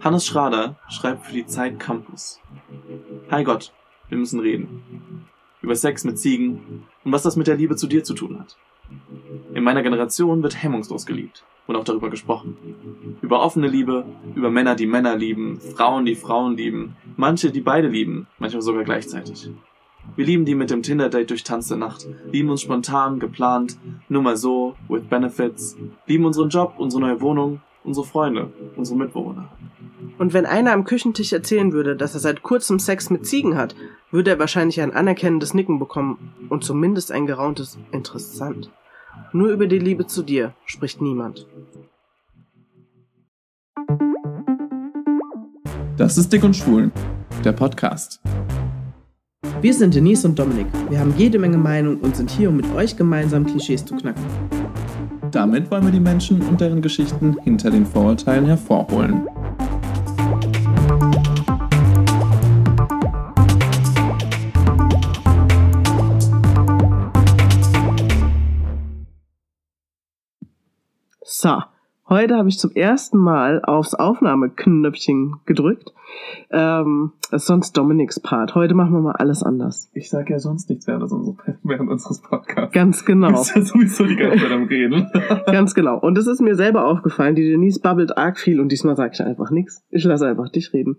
Hannes Schrader schreibt für die Zeit Campus. Hi Gott, wir müssen reden. Über Sex mit Ziegen und was das mit der Liebe zu dir zu tun hat. In meiner Generation wird hemmungslos geliebt und auch darüber gesprochen. Über offene Liebe, über Männer, die Männer lieben, Frauen, die Frauen lieben, manche, die beide lieben, manchmal sogar gleichzeitig. Wir lieben die mit dem Tinder-Date durch Tanz der Nacht, lieben uns spontan, geplant, nur mal so, with benefits, lieben unseren Job, unsere neue Wohnung, unsere Freunde, unsere Mitbewohner. Und wenn einer am Küchentisch erzählen würde, dass er seit kurzem Sex mit Ziegen hat, würde er wahrscheinlich ein anerkennendes Nicken bekommen und zumindest ein gerauntes Interessant. Nur über die Liebe zu dir spricht niemand. Das ist Dick und Schwul, der Podcast. Wir sind Denise und Dominik. Wir haben jede Menge Meinung und sind hier, um mit euch gemeinsam Klischees zu knacken. Damit wollen wir die Menschen und deren Geschichten hinter den Vorurteilen hervorholen. So, heute habe ich zum ersten Mal aufs Aufnahmeknöpfchen gedrückt. Ähm, das ist sonst Dominiks Part. Heute machen wir mal alles anders. Ich sage ja sonst nichts während, unseres, während unseres Podcasts. Ganz genau. Du bist ja sowieso die ganze Zeit am Reden. Ganz genau. Und es ist mir selber aufgefallen, die Denise babbelt arg viel und diesmal sage ich einfach nichts. Ich lasse einfach dich reden.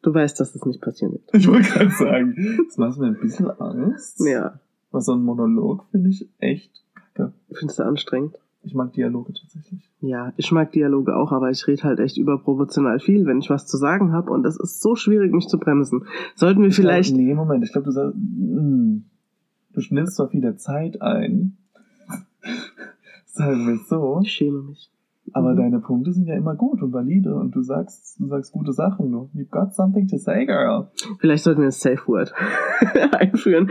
Du weißt, dass das nicht passieren wird. Ich wollte gerade sagen, das macht mir ein bisschen Angst. Ja. Was so ein Monolog finde ich echt kacke. Findest du anstrengend? Ich mag Dialoge tatsächlich. Ja, ich mag Dialoge auch, aber ich rede halt echt überproportional viel, wenn ich was zu sagen habe und das ist so schwierig, mich zu bremsen. Sollten wir vielleicht. Glaub, nee, Moment, ich glaube, du sagst. Mh, du nimmst zwar viel Zeit ein. Sagen wir es so. Ich schäme mich. Aber mhm. deine Punkte sind ja immer gut und valide und du sagst, du sagst gute Sachen. You've got something to say, girl. Vielleicht sollten wir ein Safe Word einführen.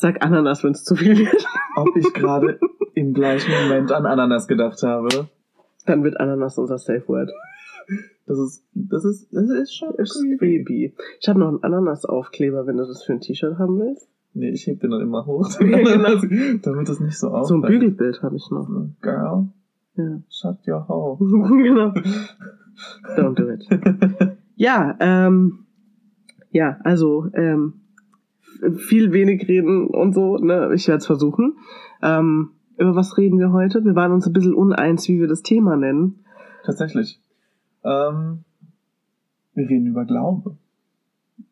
Sag Ananas, wenn es zu viel wird. Ob ich gerade im gleichen Moment an Ananas gedacht habe. Dann wird Ananas unser Safe Word. Das ist, das ist, das ist schon ist creepy. Ich habe noch einen Ananas-Aufkleber, wenn du das für ein T-Shirt haben willst. Nee, ich heb den dann immer hoch, damit, damit das nicht so auffällt. So ein Bügelbild habe ich noch. Girl, ja. shut your hole. genau. Don't do it. ja, ähm, ja, also, ähm, viel wenig reden und so, ne? Ich werde es versuchen. Ähm, über was reden wir heute? Wir waren uns ein bisschen uneins, wie wir das Thema nennen. Tatsächlich. Ähm, wir reden über Glaube.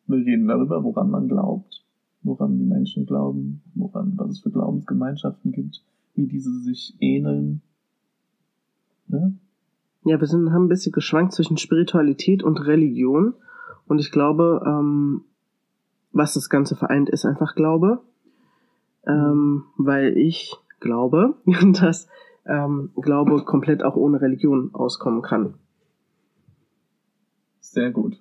Wir reden darüber, woran man glaubt, woran die Menschen glauben, woran, was es für Glaubensgemeinschaften gibt, wie diese sich ähneln. Ne? Ja, wir sind, haben ein bisschen geschwankt zwischen Spiritualität und Religion. Und ich glaube, ähm, was das Ganze vereint, ist einfach Glaube. Ähm, weil ich glaube, dass ähm, Glaube komplett auch ohne Religion auskommen kann. Sehr gut.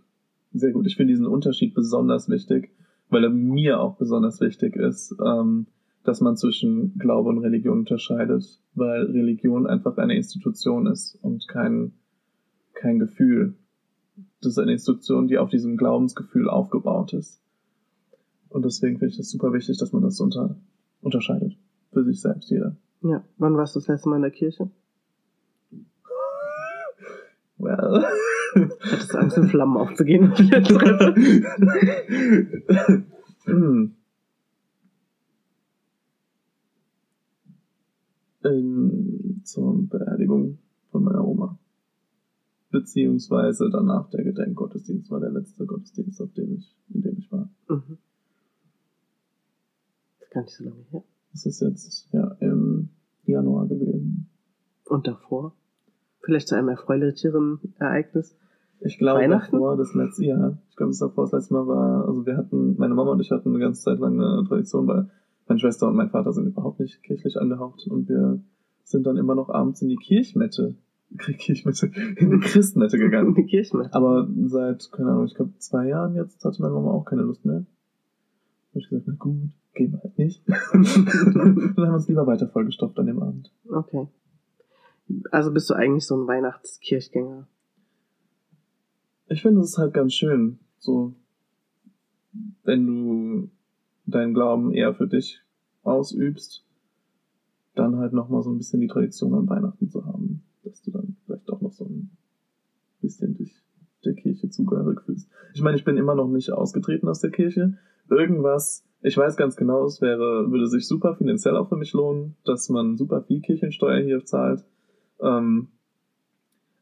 Sehr gut. Ich finde diesen Unterschied besonders wichtig, weil er mir auch besonders wichtig ist, ähm, dass man zwischen Glaube und Religion unterscheidet, weil Religion einfach eine Institution ist und kein, kein Gefühl. Das ist eine Institution, die auf diesem Glaubensgefühl aufgebaut ist. Und deswegen finde ich das super wichtig, dass man das unter, unterscheidet. Für sich selbst, jeder. Ja. Wann warst du das letzte Mal in der Kirche? Well. Hattest du Angst, in Flammen aufzugehen? hm. In, zur Beerdigung von meiner Oma. Beziehungsweise danach der Gedenkgottesdienst war der letzte Gottesdienst, auf dem ich, in dem ich war. Mhm gar nicht so lange her. Das ist jetzt ja im Januar gewesen. Und davor? Vielleicht zu einem erfreulicheren Ereignis? Ich glaube, davor, das letzte Jahr, ich glaube, das davor, das letzte Mal war, also wir hatten, meine Mama und ich hatten eine ganze Zeit lang eine Tradition, weil meine Schwester und mein Vater sind überhaupt nicht kirchlich angehaucht und wir sind dann immer noch abends in die Kirchmette, Kirchmette, in die Christmette gegangen. die Kirchmette. Aber seit, keine Ahnung, ich glaube zwei Jahren jetzt hatte meine Mama auch keine Lust mehr. Da habe ich gesagt, na gut, gehen wir halt nicht. Dann haben wir uns lieber weiter vollgestopft an dem Abend. Okay. Also bist du eigentlich so ein Weihnachtskirchgänger? Ich finde, es halt ganz schön, so, wenn du deinen Glauben eher für dich ausübst, dann halt nochmal so ein bisschen die Tradition an Weihnachten zu haben, dass du dann vielleicht auch noch so ein bisschen dich der Kirche zugehörig fühlst. Ich meine, ich bin immer noch nicht ausgetreten aus der Kirche. Irgendwas, ich weiß ganz genau, es wäre, würde sich super finanziell auch für mich lohnen, dass man super viel Kirchensteuer hier zahlt. Ähm,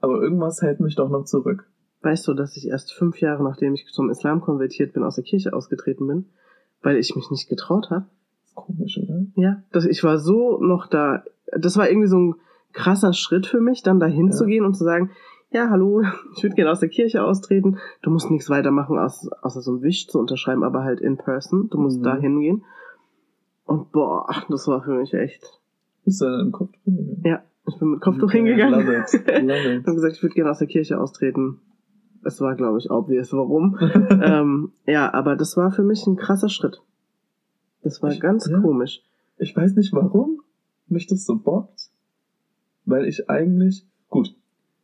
aber irgendwas hält mich doch noch zurück. Weißt du, dass ich erst fünf Jahre nachdem ich zum Islam konvertiert bin, aus der Kirche ausgetreten bin, weil ich mich nicht getraut habe? Komisch, oder? Ja, das, ich war so noch da. Das war irgendwie so ein krasser Schritt für mich, dann da hinzugehen und zu sagen, ja, hallo, ich würde gerne aus der Kirche austreten. Du musst nichts weitermachen, aus, außer so ein Wisch zu unterschreiben, aber halt in person. Du musst Mhm. da hingehen. Und boah, das war für mich echt. Ist da im Kopf drin? Ja, ich bin mit Kopftuch Okay, hingegangen. love it, love it. Ich habe gesagt, ich würde gerne aus der Kirche austreten. Es war, glaube ich, obvious, warum. ähm, ja, aber das war für mich ein krasser Schritt. Das war Ich- ganz ja. komisch. Ich weiß nicht warum mich das so bockt, weil ich eigentlich, gut,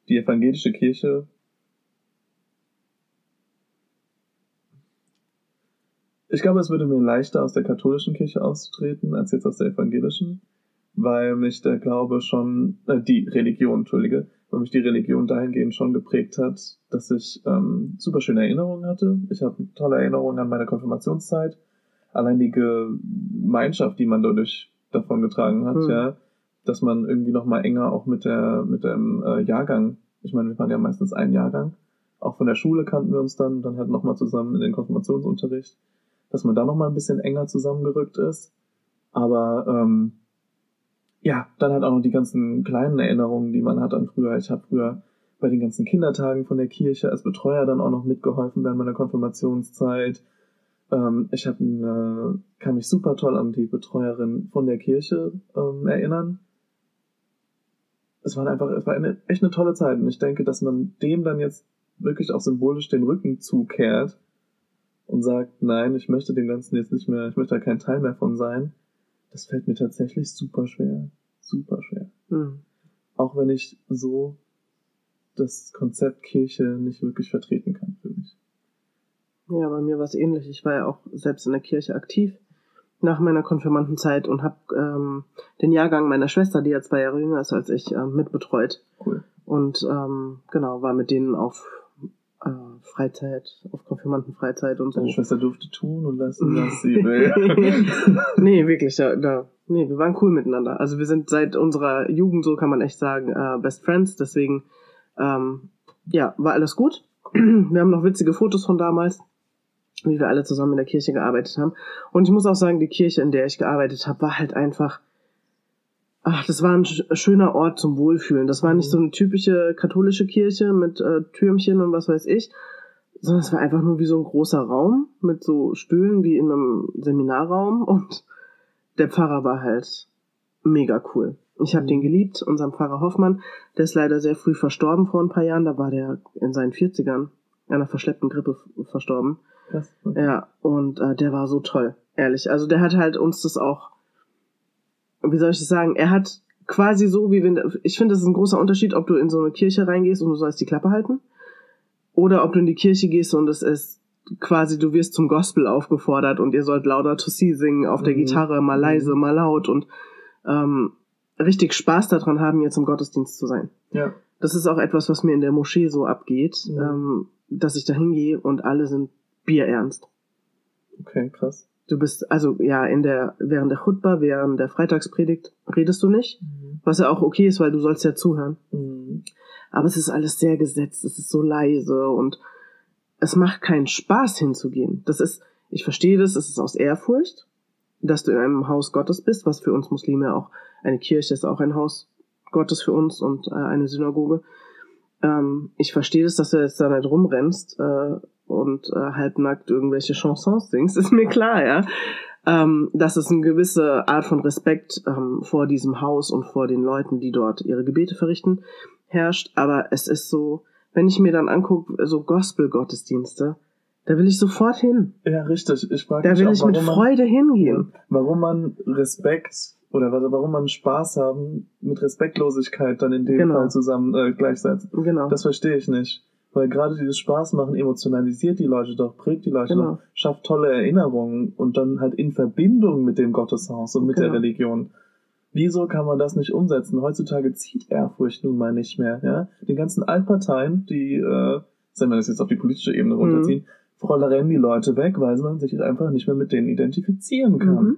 die evangelische Kirche, ich glaube, es würde mir leichter aus der katholischen Kirche auszutreten, als jetzt aus der evangelischen, weil mich der Glaube schon, äh, die Religion, entschuldige, weil mich die Religion dahingehend schon geprägt hat, dass ich ähm, super schöne Erinnerungen hatte. Ich habe tolle Erinnerungen an meine Konfirmationszeit. Allein die Gemeinschaft, die man dadurch davon getragen hat, Hm. ja, dass man irgendwie noch mal enger auch mit der mit dem äh, Jahrgang, ich meine, wir waren ja meistens ein Jahrgang, auch von der Schule kannten wir uns dann, dann halt noch mal zusammen in den Konfirmationsunterricht, dass man da noch mal ein bisschen enger zusammengerückt ist. Aber ähm, ja, dann halt auch noch die ganzen kleinen Erinnerungen, die man hat an früher. Ich habe früher bei den ganzen Kindertagen von der Kirche als Betreuer dann auch noch mitgeholfen während meiner Konfirmationszeit. Ähm, ich hab, eine, kann mich super toll an die Betreuerin von der Kirche ähm, erinnern. Es war einfach, es war eine, echt eine tolle Zeit und ich denke, dass man dem dann jetzt wirklich auch symbolisch den Rücken zukehrt und sagt, nein, ich möchte dem Ganzen jetzt nicht mehr, ich möchte da kein Teil mehr von sein. Das fällt mir tatsächlich super schwer. Super schwer. Hm. Auch wenn ich so das Konzept Kirche nicht wirklich vertreten kann für mich. Ja, bei mir war es ähnlich. Ich war ja auch selbst in der Kirche aktiv nach meiner Konfirmandenzeit und habe ähm, den Jahrgang meiner Schwester, die ja zwei Jahre jünger ist als ich, ähm, mitbetreut. Cool. Und ähm, genau, war mit denen auf äh, Freizeit, auf Konfirmandenfreizeit und so. Deine Schwester durfte tun und lassen, was sie will. nee, wirklich, da, da, nee, wir waren cool miteinander. Also wir sind seit unserer Jugend, so kann man echt sagen, äh, Best Friends. Deswegen, ähm, ja, war alles gut. Wir haben noch witzige Fotos von damals, wie wir alle zusammen in der Kirche gearbeitet haben. Und ich muss auch sagen, die Kirche, in der ich gearbeitet habe, war halt einfach, ach, das war ein sch- schöner Ort zum Wohlfühlen. Das war nicht so eine typische katholische Kirche mit äh, Türmchen und was weiß ich, sondern es war einfach nur wie so ein großer Raum mit so Stühlen wie in einem Seminarraum und der Pfarrer war halt mega cool. Ich habe Mhm. den geliebt, unseren Pfarrer Hoffmann. Der ist leider sehr früh verstorben vor ein paar Jahren. Da war der in seinen 40ern an einer verschleppten Grippe verstorben. Krass. Ja, und äh, der war so toll, ehrlich. Also der hat halt uns das auch, wie soll ich das sagen, er hat quasi so, wie wenn, ich finde, das ist ein großer Unterschied, ob du in so eine Kirche reingehst und du sollst die Klappe halten, oder ob du in die Kirche gehst und es ist quasi, du wirst zum Gospel aufgefordert und ihr sollt lauter to see singen auf der Mhm. Gitarre, mal leise, Mhm. mal laut und ähm, richtig Spaß daran haben, jetzt im Gottesdienst zu sein. Ja. Das ist auch etwas, was mir in der Moschee so abgeht, Mhm. ähm, dass ich da hingehe und alle sind bierernst. Okay, krass. Du bist, also ja, in der, während der Chutba, während der Freitagspredigt redest du nicht, was ja auch okay ist, weil du sollst ja zuhören. Mhm. Aber es ist alles sehr gesetzt, es ist so leise und es macht keinen Spaß hinzugehen. Das ist, ich verstehe das, es ist aus Ehrfurcht, dass du in einem Haus Gottes bist, was für uns Muslime auch eine Kirche ist, auch ein Haus Gottes für uns und äh, eine Synagoge. Ähm, ich verstehe das, dass du jetzt da nicht rumrennst äh, und äh, halbnackt irgendwelche Chansons singst, ist mir klar, ja. Ähm, dass es eine gewisse Art von Respekt ähm, vor diesem Haus und vor den Leuten, die dort ihre Gebete verrichten, herrscht. Aber es ist so, wenn ich mir dann angucke, so Gospel-Gottesdienste, da will ich sofort hin. Ja, richtig. Ich frage Da will auch, ich mit man, Freude hingehen. warum man Respekt oder wa- warum man Spaß haben mit Respektlosigkeit dann in dem Genau. Fall zusammen äh, gleichsetzt. Genau. Das verstehe ich nicht. Weil gerade dieses Spaß machen emotionalisiert die Leute doch, prägt die Leute Genau. doch, schafft tolle Erinnerungen und dann halt in Verbindung mit dem Gotteshaus und mit der Genau. Religion. Wieso kann man das nicht umsetzen? Heutzutage zieht Ehrfurcht nun mal nicht mehr, ja? Den ganzen Altparteien, die äh, wenn wir das jetzt auf die politische Ebene Mhm. runterziehen, mhm. rennen die Leute weg, weil man sich einfach nicht mehr mit denen identifizieren kann. Mhm.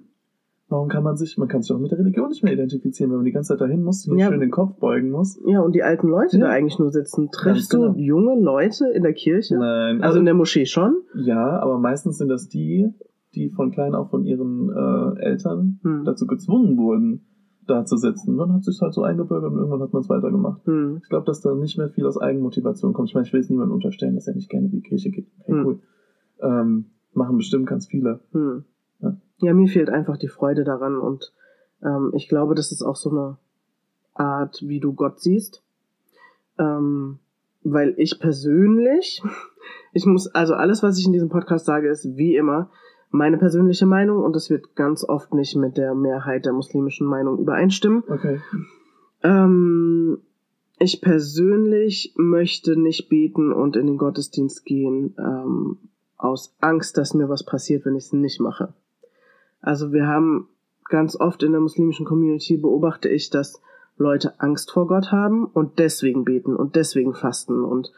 Warum kann man sich, man kann sich auch mit der Religion nicht mehr identifizieren, wenn man die ganze Zeit dahin muss, hier Ja. schön den Kopf beugen muss. Ja, und die alten Leute Ja. da eigentlich nur sitzen. Triffst Ganz genau. du junge Leute in der Kirche? Nein, Also in der Moschee schon? ja, aber meistens sind das die, die von klein auf von ihren äh, Eltern Hm. dazu gezwungen wurden, da zu sitzen. Dann hat sich halt so eingebürgert und irgendwann hat man es weitergemacht. Hm. Ich glaube, dass da nicht mehr viel aus Eigenmotivation kommt. Ich meine, ich will jetzt niemandem unterstellen, dass er nicht gerne in die Kirche geht. Okay, Hm. cool. Ähm, machen bestimmt ganz viele. Hm. Ja. Mir fehlt einfach die Freude daran und ähm, ich glaube, das ist auch so eine Art, wie du Gott siehst. Ähm, weil ich persönlich, ich muss, also alles, was ich in diesem Podcast sage, ist wie immer meine persönliche Meinung und das wird ganz oft nicht mit der Mehrheit der muslimischen Meinung übereinstimmen. Okay. Ähm, ich persönlich möchte nicht beten und in den Gottesdienst gehen ähm, aus Angst, dass mir was passiert, wenn ich es nicht mache. Also wir haben ganz oft in der muslimischen Community beobachte ich, dass Leute Angst vor Gott haben und deswegen beten und deswegen fasten und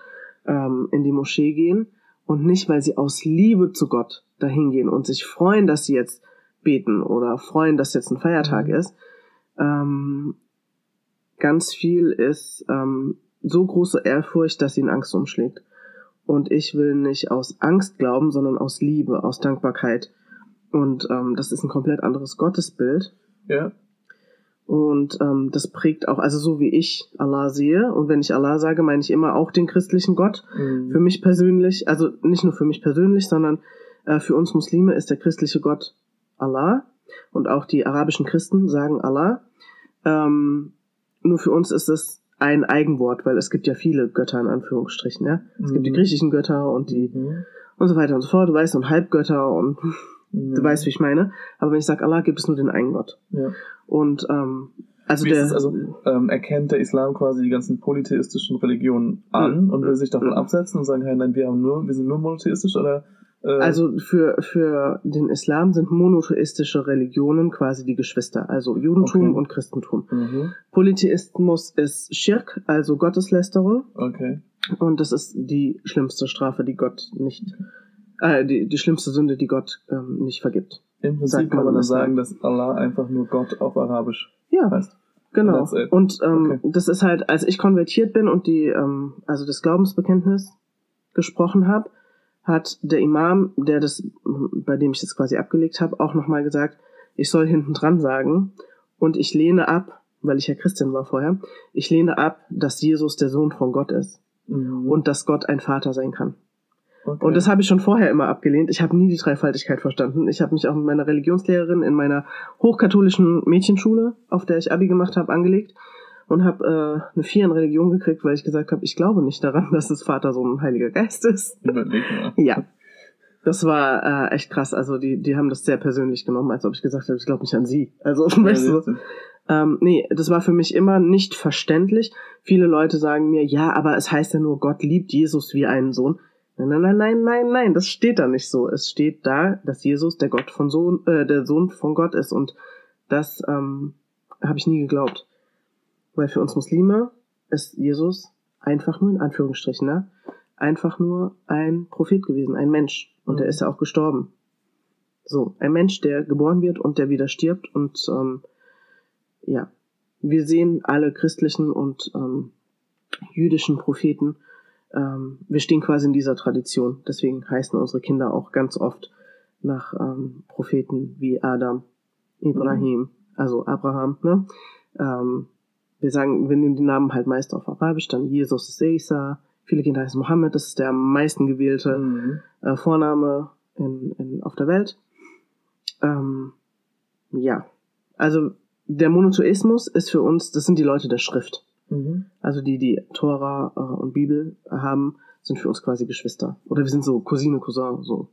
ähm, in die Moschee gehen und nicht, weil sie aus Liebe zu Gott dahin gehen und sich freuen, dass sie jetzt beten oder freuen, dass jetzt ein Feiertag Mhm. ist. Ähm, ganz viel ist ähm, so große Ehrfurcht, dass ihn Angst umschlägt. Und ich will nicht aus Angst glauben, sondern aus Liebe, aus Dankbarkeit. Und ähm, das ist ein komplett anderes Gottesbild. Ja. Und ähm, das prägt auch, also so wie ich Allah sehe, und wenn ich Allah sage, meine ich immer auch den christlichen Gott. Mhm. Für mich persönlich, also nicht nur für mich persönlich, sondern äh, für uns Muslime ist der christliche Gott Allah. Und auch die arabischen Christen sagen Allah. Ähm, nur für uns ist es ein Eigenwort, weil es gibt ja viele Götter in Anführungsstrichen, ja. Es gibt die Mhm. griechischen Götter und die Mhm. und so weiter und so fort, du weißt, und Halbgötter und Mhm. du weißt, wie ich meine. Aber wenn ich sage Allah, gibt es nur den einen Gott. Ja. Und ähm, also Wie der es also, ähm, erkennt der Islam quasi die ganzen polytheistischen Religionen an Mhm. und will sich davon Mhm. absetzen und sagen, hey, nein, wir haben nur, wir sind nur monotheistisch oder äh, Also für, für den Islam sind monotheistische Religionen quasi die Geschwister, also Judentum Okay. und Christentum. mhm. Polytheismus ist Schirk, also Gotteslästerung, Okay. und das ist die schlimmste Strafe, die Gott nicht, äh, die, die schlimmste Sünde, die Gott ähm, nicht vergibt. Im Prinzip kann man dann sagen, dass Allah einfach nur Gott auf Arabisch Ja, heißt. genau. Und ähm, Okay. das ist halt, als ich konvertiert bin und die, ähm, also das Glaubensbekenntnis gesprochen habe, hat der Imam, der das, bei dem ich das quasi abgelegt habe, auch nochmal gesagt, ich soll hinten dran sagen und ich lehne ab, weil ich ja Christin war vorher, ich lehne ab, dass Jesus der Sohn von Gott ist Mhm. und dass Gott ein Vater sein kann. Okay. Und das habe ich schon vorher immer abgelehnt. Ich habe nie die Dreifaltigkeit verstanden. Ich habe mich auch mit meiner Religionslehrerin in meiner hochkatholischen Mädchenschule, auf der ich Abi gemacht habe, angelegt und habe äh, eine Vier in Religion gekriegt, weil ich gesagt habe, ich glaube nicht daran, dass es Vater, Sohn und Heiliger Geist ist. Überleg mal. Ja. Das war äh, echt krass. Also die, die haben das sehr persönlich genommen, als ob ich gesagt habe, ich glaube nicht an sie. Also, weißt du, ähm, nee, das war für mich immer nicht verständlich. Viele Leute sagen mir, ja, aber es heißt ja nur, Gott liebt Jesus wie einen Sohn. Nein, nein, nein, nein, nein, nein, das steht da nicht so. Es steht da, dass Jesus der Gott von Sohn, äh, der Sohn von Gott ist und das ähm, habe ich nie geglaubt. Weil für uns Muslime ist Jesus einfach nur in Anführungsstrichen, ne? einfach nur ein Prophet gewesen, ein Mensch. Und Mhm. er ist ja auch gestorben. So, ein Mensch, der geboren wird und der wieder stirbt und ähm, ja, wir sehen alle christlichen und ähm, jüdischen Propheten, ähm, wir stehen quasi in dieser Tradition. Deswegen heißen unsere Kinder auch ganz oft nach ähm, Propheten wie Adam, Ibrahim, also Abraham. Ne? Ähm, wir sagen, wir nehmen die Namen halt meist auf Arabisch, dann Jesus ist Isa, viele Kinder heißen Mohammed, das ist der am meisten gewählte Mhm. äh, Vorname in, in, auf der Welt. Ähm, ja, also der Monotheismus ist für uns, das sind die Leute der Schrift. Mhm. Also die, die Tora äh, und Bibel haben, sind für uns quasi Geschwister. Oder wir sind so Cousine, Cousin, so.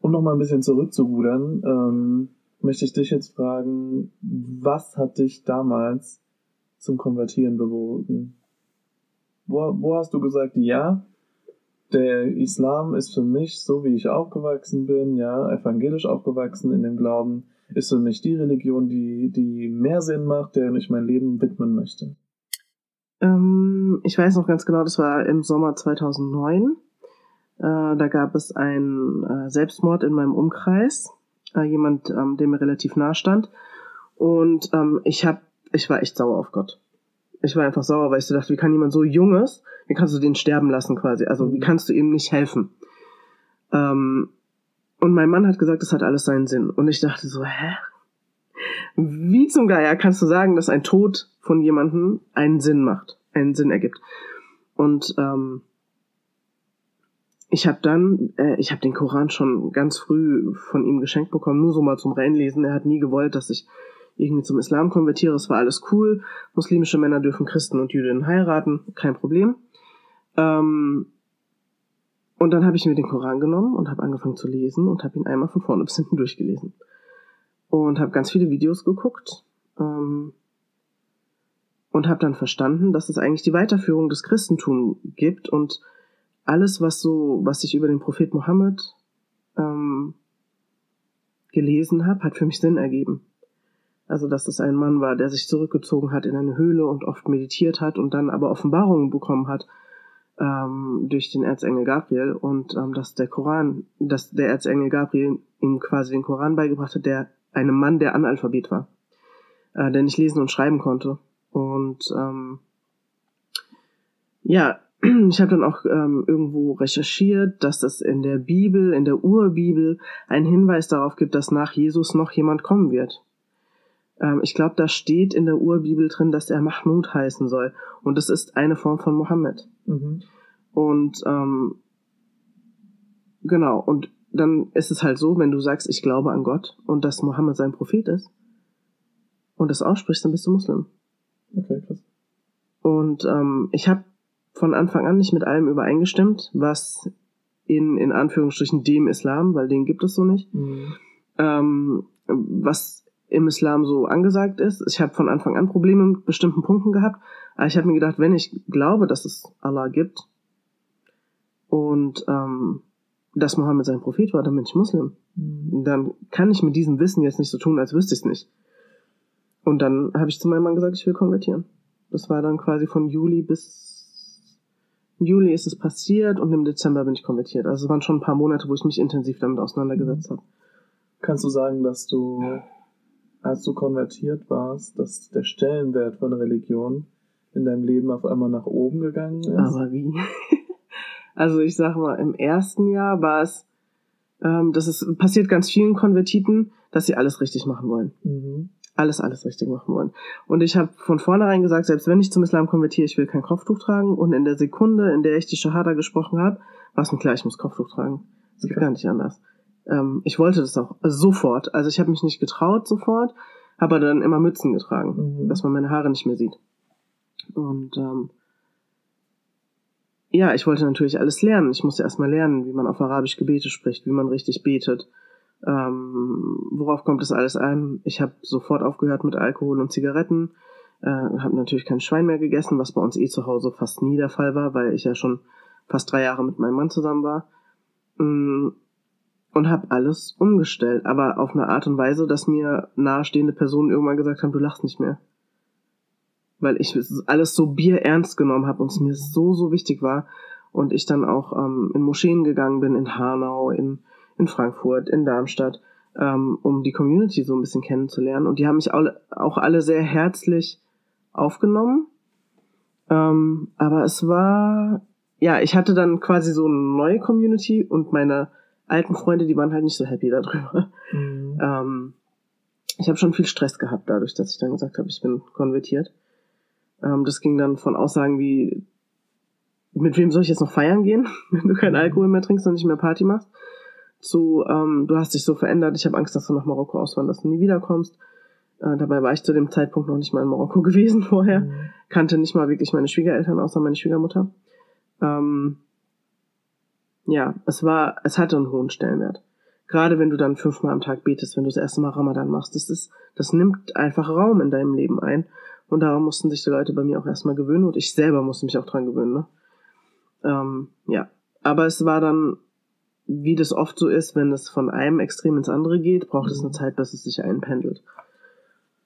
Um nochmal ein bisschen zurückzurudern, ähm, möchte ich dich jetzt fragen, was hat dich damals zum Konvertieren bewogen? Wo, wo hast du gesagt, ja, der Islam ist für mich, so wie ich aufgewachsen bin, ja, evangelisch aufgewachsen in dem Glauben, ist für mich die Religion, die, die mehr Sinn macht, der ich mein Leben widmen möchte. Ähm, ich weiß noch ganz genau, das war im Sommer 2009. Äh, da gab es einen äh, Selbstmord in meinem Umkreis. Äh, jemand, ähm, der mir relativ nah stand. Und ähm, ich hab, ich war echt sauer auf Gott. Ich war einfach sauer, weil ich so dachte, wie kann jemand so Junges, wie kannst du den sterben lassen quasi? Also wie kannst du ihm nicht helfen? Ähm, und mein Mann hat gesagt, das hat alles seinen Sinn. Und ich dachte so, hä? Wie zum Geier kannst du sagen, dass ein Tod von jemandem einen Sinn macht, einen Sinn ergibt? Und ähm, ich habe dann, äh, ich habe den Koran schon ganz früh von ihm geschenkt bekommen, nur so mal zum Reinlesen. Er hat nie gewollt, dass ich irgendwie zum Islam konvertiere. Es war alles cool. Muslimische Männer dürfen Christen und Jüdinnen heiraten, kein Problem. Ähm, und dann habe ich mir den Koran genommen und habe angefangen zu lesen und habe ihn einmal von vorne bis hinten durchgelesen und habe ganz viele Videos geguckt ähm, und habe dann verstanden, dass es eigentlich die Weiterführung des Christentums gibt und alles, was so, was ich über den Prophet Mohammed ähm, gelesen habe, hat für mich Sinn ergeben. Also, dass es ein Mann war, der sich zurückgezogen hat in eine Höhle und oft meditiert hat und dann aber Offenbarungen bekommen hat ähm, durch den Erzengel Gabriel und ähm, dass der Koran, dass der Erzengel Gabriel ihm quasi den Koran beigebracht hat, der einem Mann, der Analphabet war, äh, der nicht lesen und schreiben konnte. Und ähm, ja, ich habe dann auch ähm, irgendwo recherchiert, dass es in der Bibel, in der Urbibel, einen Hinweis darauf gibt, dass nach Jesus noch jemand kommen wird. Ähm, ich glaube, da steht in der Urbibel drin, dass er Mahmud heißen soll. Und das ist eine Form von Mohammed. Mhm. Und ähm, genau, und dann ist es halt so, wenn du sagst, ich glaube an Gott und dass Mohammed sein Prophet ist und das aussprichst, dann bist du Muslim. Okay, krass. Und ähm, ich habe von Anfang an nicht mit allem übereingestimmt, was in, in Anführungsstrichen dem Islam, weil den gibt es so nicht, mhm. ähm, was im Islam so angesagt ist. Ich habe von Anfang an Probleme mit bestimmten Punkten gehabt, aber ich habe mir gedacht, wenn ich glaube, dass es Allah gibt und ähm, dass Mohammed sein Prophet war, dann bin ich Muslim. Mhm. Dann kann ich mit diesem Wissen jetzt nicht so tun, als wüsste ich es nicht. Und dann habe ich zu meinem Mann gesagt, ich will konvertieren. Das war dann quasi von Juli bis Juli ist es passiert und im Dezember bin ich konvertiert. Also es waren schon ein paar Monate, wo ich mich intensiv damit auseinandergesetzt habe. Kannst du sagen, dass du, als du konvertiert warst, dass der Stellenwert von Religion in deinem Leben auf einmal nach oben gegangen ist? Aber wie? Also ich sag mal, im ersten Jahr war es, ähm, das ist passiert ganz vielen Konvertiten, dass sie alles richtig machen wollen. Mhm. Alles, alles richtig machen wollen. Und ich habe von vornherein gesagt, selbst wenn ich zum Islam konvertiere, ich will kein Kopftuch tragen. Und in der Sekunde, in der ich die Shahada gesprochen habe, war es mir klar, ich muss Kopftuch tragen. Das geht gar nicht anders. Ähm, ich wollte das auch also sofort. Also ich habe mich nicht getraut sofort, habe dann immer Mützen getragen, mhm. dass man meine Haare nicht mehr sieht. Und ähm, ja, ich wollte natürlich alles lernen. Ich musste erstmal lernen, wie man auf Arabisch Gebete spricht, wie man richtig betet. Ähm, worauf kommt das alles an? Ich habe sofort aufgehört mit Alkohol und Zigaretten, äh, habe natürlich kein Schwein mehr gegessen, was bei uns eh zu Hause fast nie der Fall war, weil ich ja schon fast drei Jahre mit meinem Mann zusammen war. Mm, und habe alles umgestellt, aber auf eine Art und Weise, dass mir nahestehende Personen irgendwann gesagt haben, du lachst nicht mehr weil ich alles so bierernst genommen habe und es mir so, so wichtig war. Und ich dann auch ähm, in Moscheen gegangen bin, in Hanau, in, in Frankfurt, in Darmstadt, ähm, um die Community so ein bisschen kennenzulernen. Und die haben mich alle, auch alle sehr herzlich aufgenommen. Ähm, aber es war, ja, ich hatte dann quasi so eine neue Community und meine alten Freunde, die waren halt nicht so happy darüber. Mhm. Ähm, ich habe schon viel Stress gehabt dadurch, dass ich dann gesagt habe, ich bin konvertiert. Ähm, das ging dann von Aussagen wie, mit wem soll ich jetzt noch feiern gehen, wenn du keinen Alkohol mehr trinkst und nicht mehr Party machst, zu, ähm, du hast dich so verändert, ich habe Angst, dass du nach Marokko auswanderst und nie wiederkommst. Äh, dabei war ich zu dem Zeitpunkt noch nicht mal in Marokko gewesen vorher, mhm. kannte nicht mal wirklich meine Schwiegereltern, außer meine Schwiegermutter. Ähm, ja, es war, es hatte einen hohen Stellenwert. Gerade wenn du dann fünfmal am Tag betest, wenn du das erste Mal Ramadan machst, das ist, das nimmt einfach Raum in deinem Leben ein. Und daran mussten sich die Leute bei mir auch erstmal gewöhnen und ich selber musste mich auch dran gewöhnen. Ne? Ähm, ja, aber es war dann, wie das oft so ist, wenn es von einem Extrem ins andere geht, braucht es eine Zeit, bis es sich einpendelt.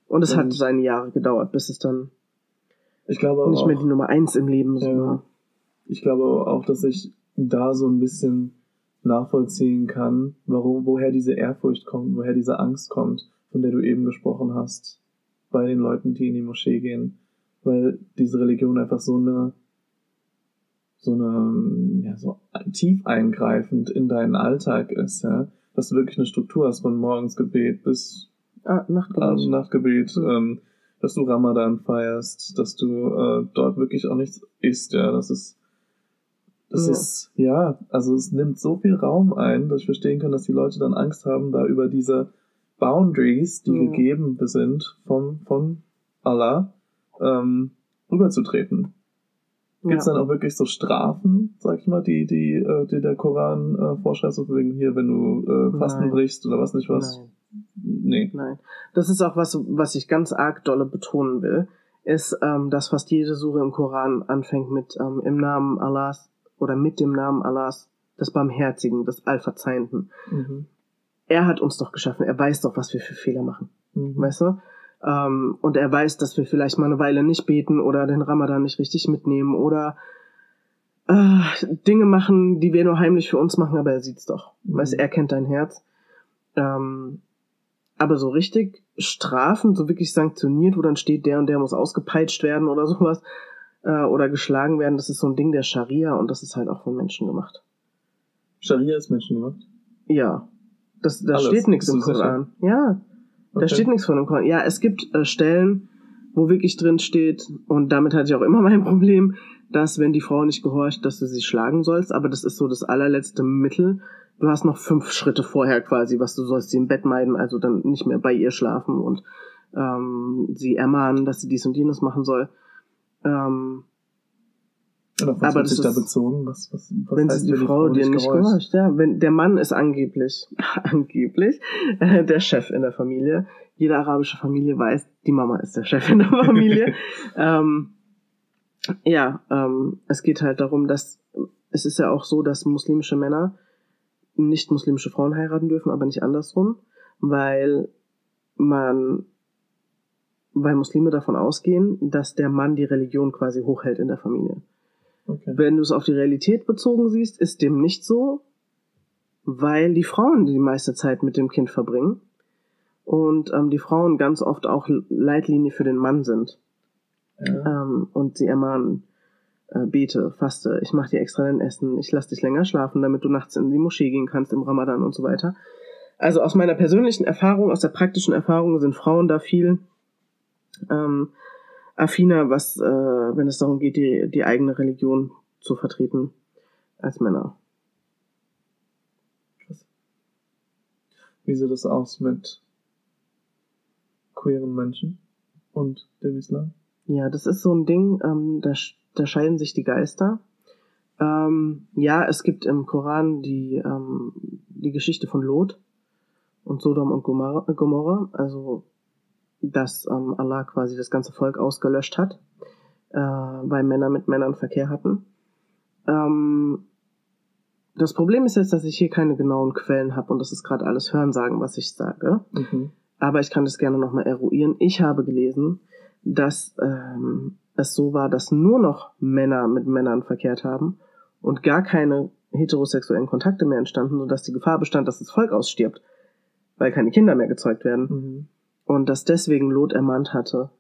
Und es hat seine Jahre gedauert, bis es dann Ich glaube nicht auch, mehr die Nummer eins im Leben so Ja. war. ich glaube auch, dass ich da so ein bisschen nachvollziehen kann, warum, woher diese Ehrfurcht kommt, woher diese Angst kommt, von der du eben gesprochen hast, bei den Leuten, die in die Moschee gehen, weil diese Religion einfach so eine, so eine, ja, so tief eingreifend in deinen Alltag ist, ja, dass du wirklich eine Struktur hast von Morgensgebet bis Ah, Nachtgebet. Abend Nachtgebet, Mhm. ähm, dass du Ramadan feierst, dass du äh, dort wirklich auch nichts isst, ja, das ist das Ja. ist, ja, also es nimmt so viel Raum ein, dass ich verstehen kann, dass die Leute dann Angst haben, da über diese Boundaries, die Ja. gegeben sind von, von Allah, ähm, rüberzutreten. Gibt es Ja. dann auch wirklich so Strafen, sag ich mal, die, die, äh, die der Koran äh, vorschreibt, so wegen hier, wenn du äh, Fasten Nein. brichst oder was nicht was? Nein. Nee. Nein. Das ist auch was, was ich ganz arg dolle betonen will, ist, ähm, dass fast jede Sure im Koran anfängt mit ähm, im Namen Allahs oder mit dem Namen Allahs, des Barmherzigen, des Allverzeihenden. Mhm. Er hat uns doch geschaffen, er weiß doch, was wir für Fehler machen, Mhm. weißt du? Ähm, und er weiß, dass wir vielleicht mal eine Weile nicht beten oder den Ramadan nicht richtig mitnehmen oder äh, Dinge machen, die wir nur heimlich für uns machen, aber er sieht's doch. Mhm. Weißt du, er kennt dein Herz. Ähm, aber so richtig Strafen, so wirklich sanktioniert, wo dann steht, der und der muss ausgepeitscht werden oder sowas, äh, oder geschlagen werden, das ist so ein Ding der Scharia und das ist halt auch von Menschen gemacht. Scharia ist menschengemacht. Ja. Das, da Alles, steht nichts im du sicher? Koran. Ja, da Okay. steht nichts von dem Koran. Ja, es gibt äh, Stellen, wo wirklich drin steht, und damit hatte ich auch immer mein Problem, dass wenn die Frau nicht gehorcht, dass du sie schlagen sollst, aber das ist so das allerletzte Mittel. Du hast noch fünf Schritte vorher quasi, was du sollst sie im Bett meiden, also dann nicht mehr bei ihr schlafen und ähm, sie ermahnen, dass sie dies und jenes machen soll. Ähm, Auf was Aber das sich da ist- bezogen? Was, was, was wenn heißt, sie die Frau dir nicht gehorcht, ja, wenn der Mann ist angeblich, angeblich äh, der Chef in der Familie. Jede arabische Familie weiß, die Mama ist der Chef in der Familie. ähm, ja, ähm, es geht halt darum, dass es ist ja auch so, dass muslimische Männer nicht muslimische Frauen heiraten dürfen, aber nicht andersrum, weil man, weil Muslime davon ausgehen, dass der Mann die Religion quasi hochhält in der Familie. Okay. Wenn du es auf die Realität bezogen siehst, ist dem nicht so, weil die Frauen die meiste Zeit mit dem Kind verbringen und ähm, die Frauen ganz oft auch Leitlinie für den Mann sind Ja. ähm, und sie ermahnen, äh, bete, faste, ich mache dir extra dein Essen, ich lass dich länger schlafen, damit du nachts in die Moschee gehen kannst im Ramadan und so weiter. Also aus meiner persönlichen Erfahrung, aus der praktischen Erfahrung sind Frauen da viel ähm, affiner, was, äh, wenn es darum geht, die, die eigene Religion zu vertreten, als Männer. Wie sieht es aus mit queeren Menschen und dem Islam? Ja, das ist so ein Ding, ähm, da, da scheiden sich die Geister. Ähm, ja, es gibt im Koran die, ähm, die Geschichte von Lot und Sodom und Gomorra also dass ähm, Allah quasi das ganze Volk ausgelöscht hat, äh, weil Männer mit Männern Verkehr hatten. Ähm, das Problem ist jetzt, dass ich hier keine genauen Quellen habe und das ist gerade alles Hörensagen, was ich sage Mhm. aber ich kann das gerne nochmal eruieren. Ich habe gelesen, dass ähm, es so war, dass nur noch Männer mit Männern verkehrt haben und gar keine heterosexuellen Kontakte mehr entstanden, sodass die Gefahr bestand, dass das Volk ausstirbt, weil keine Kinder mehr gezeugt werden. Mhm. Und dass deswegen Lot ermahnt hatte,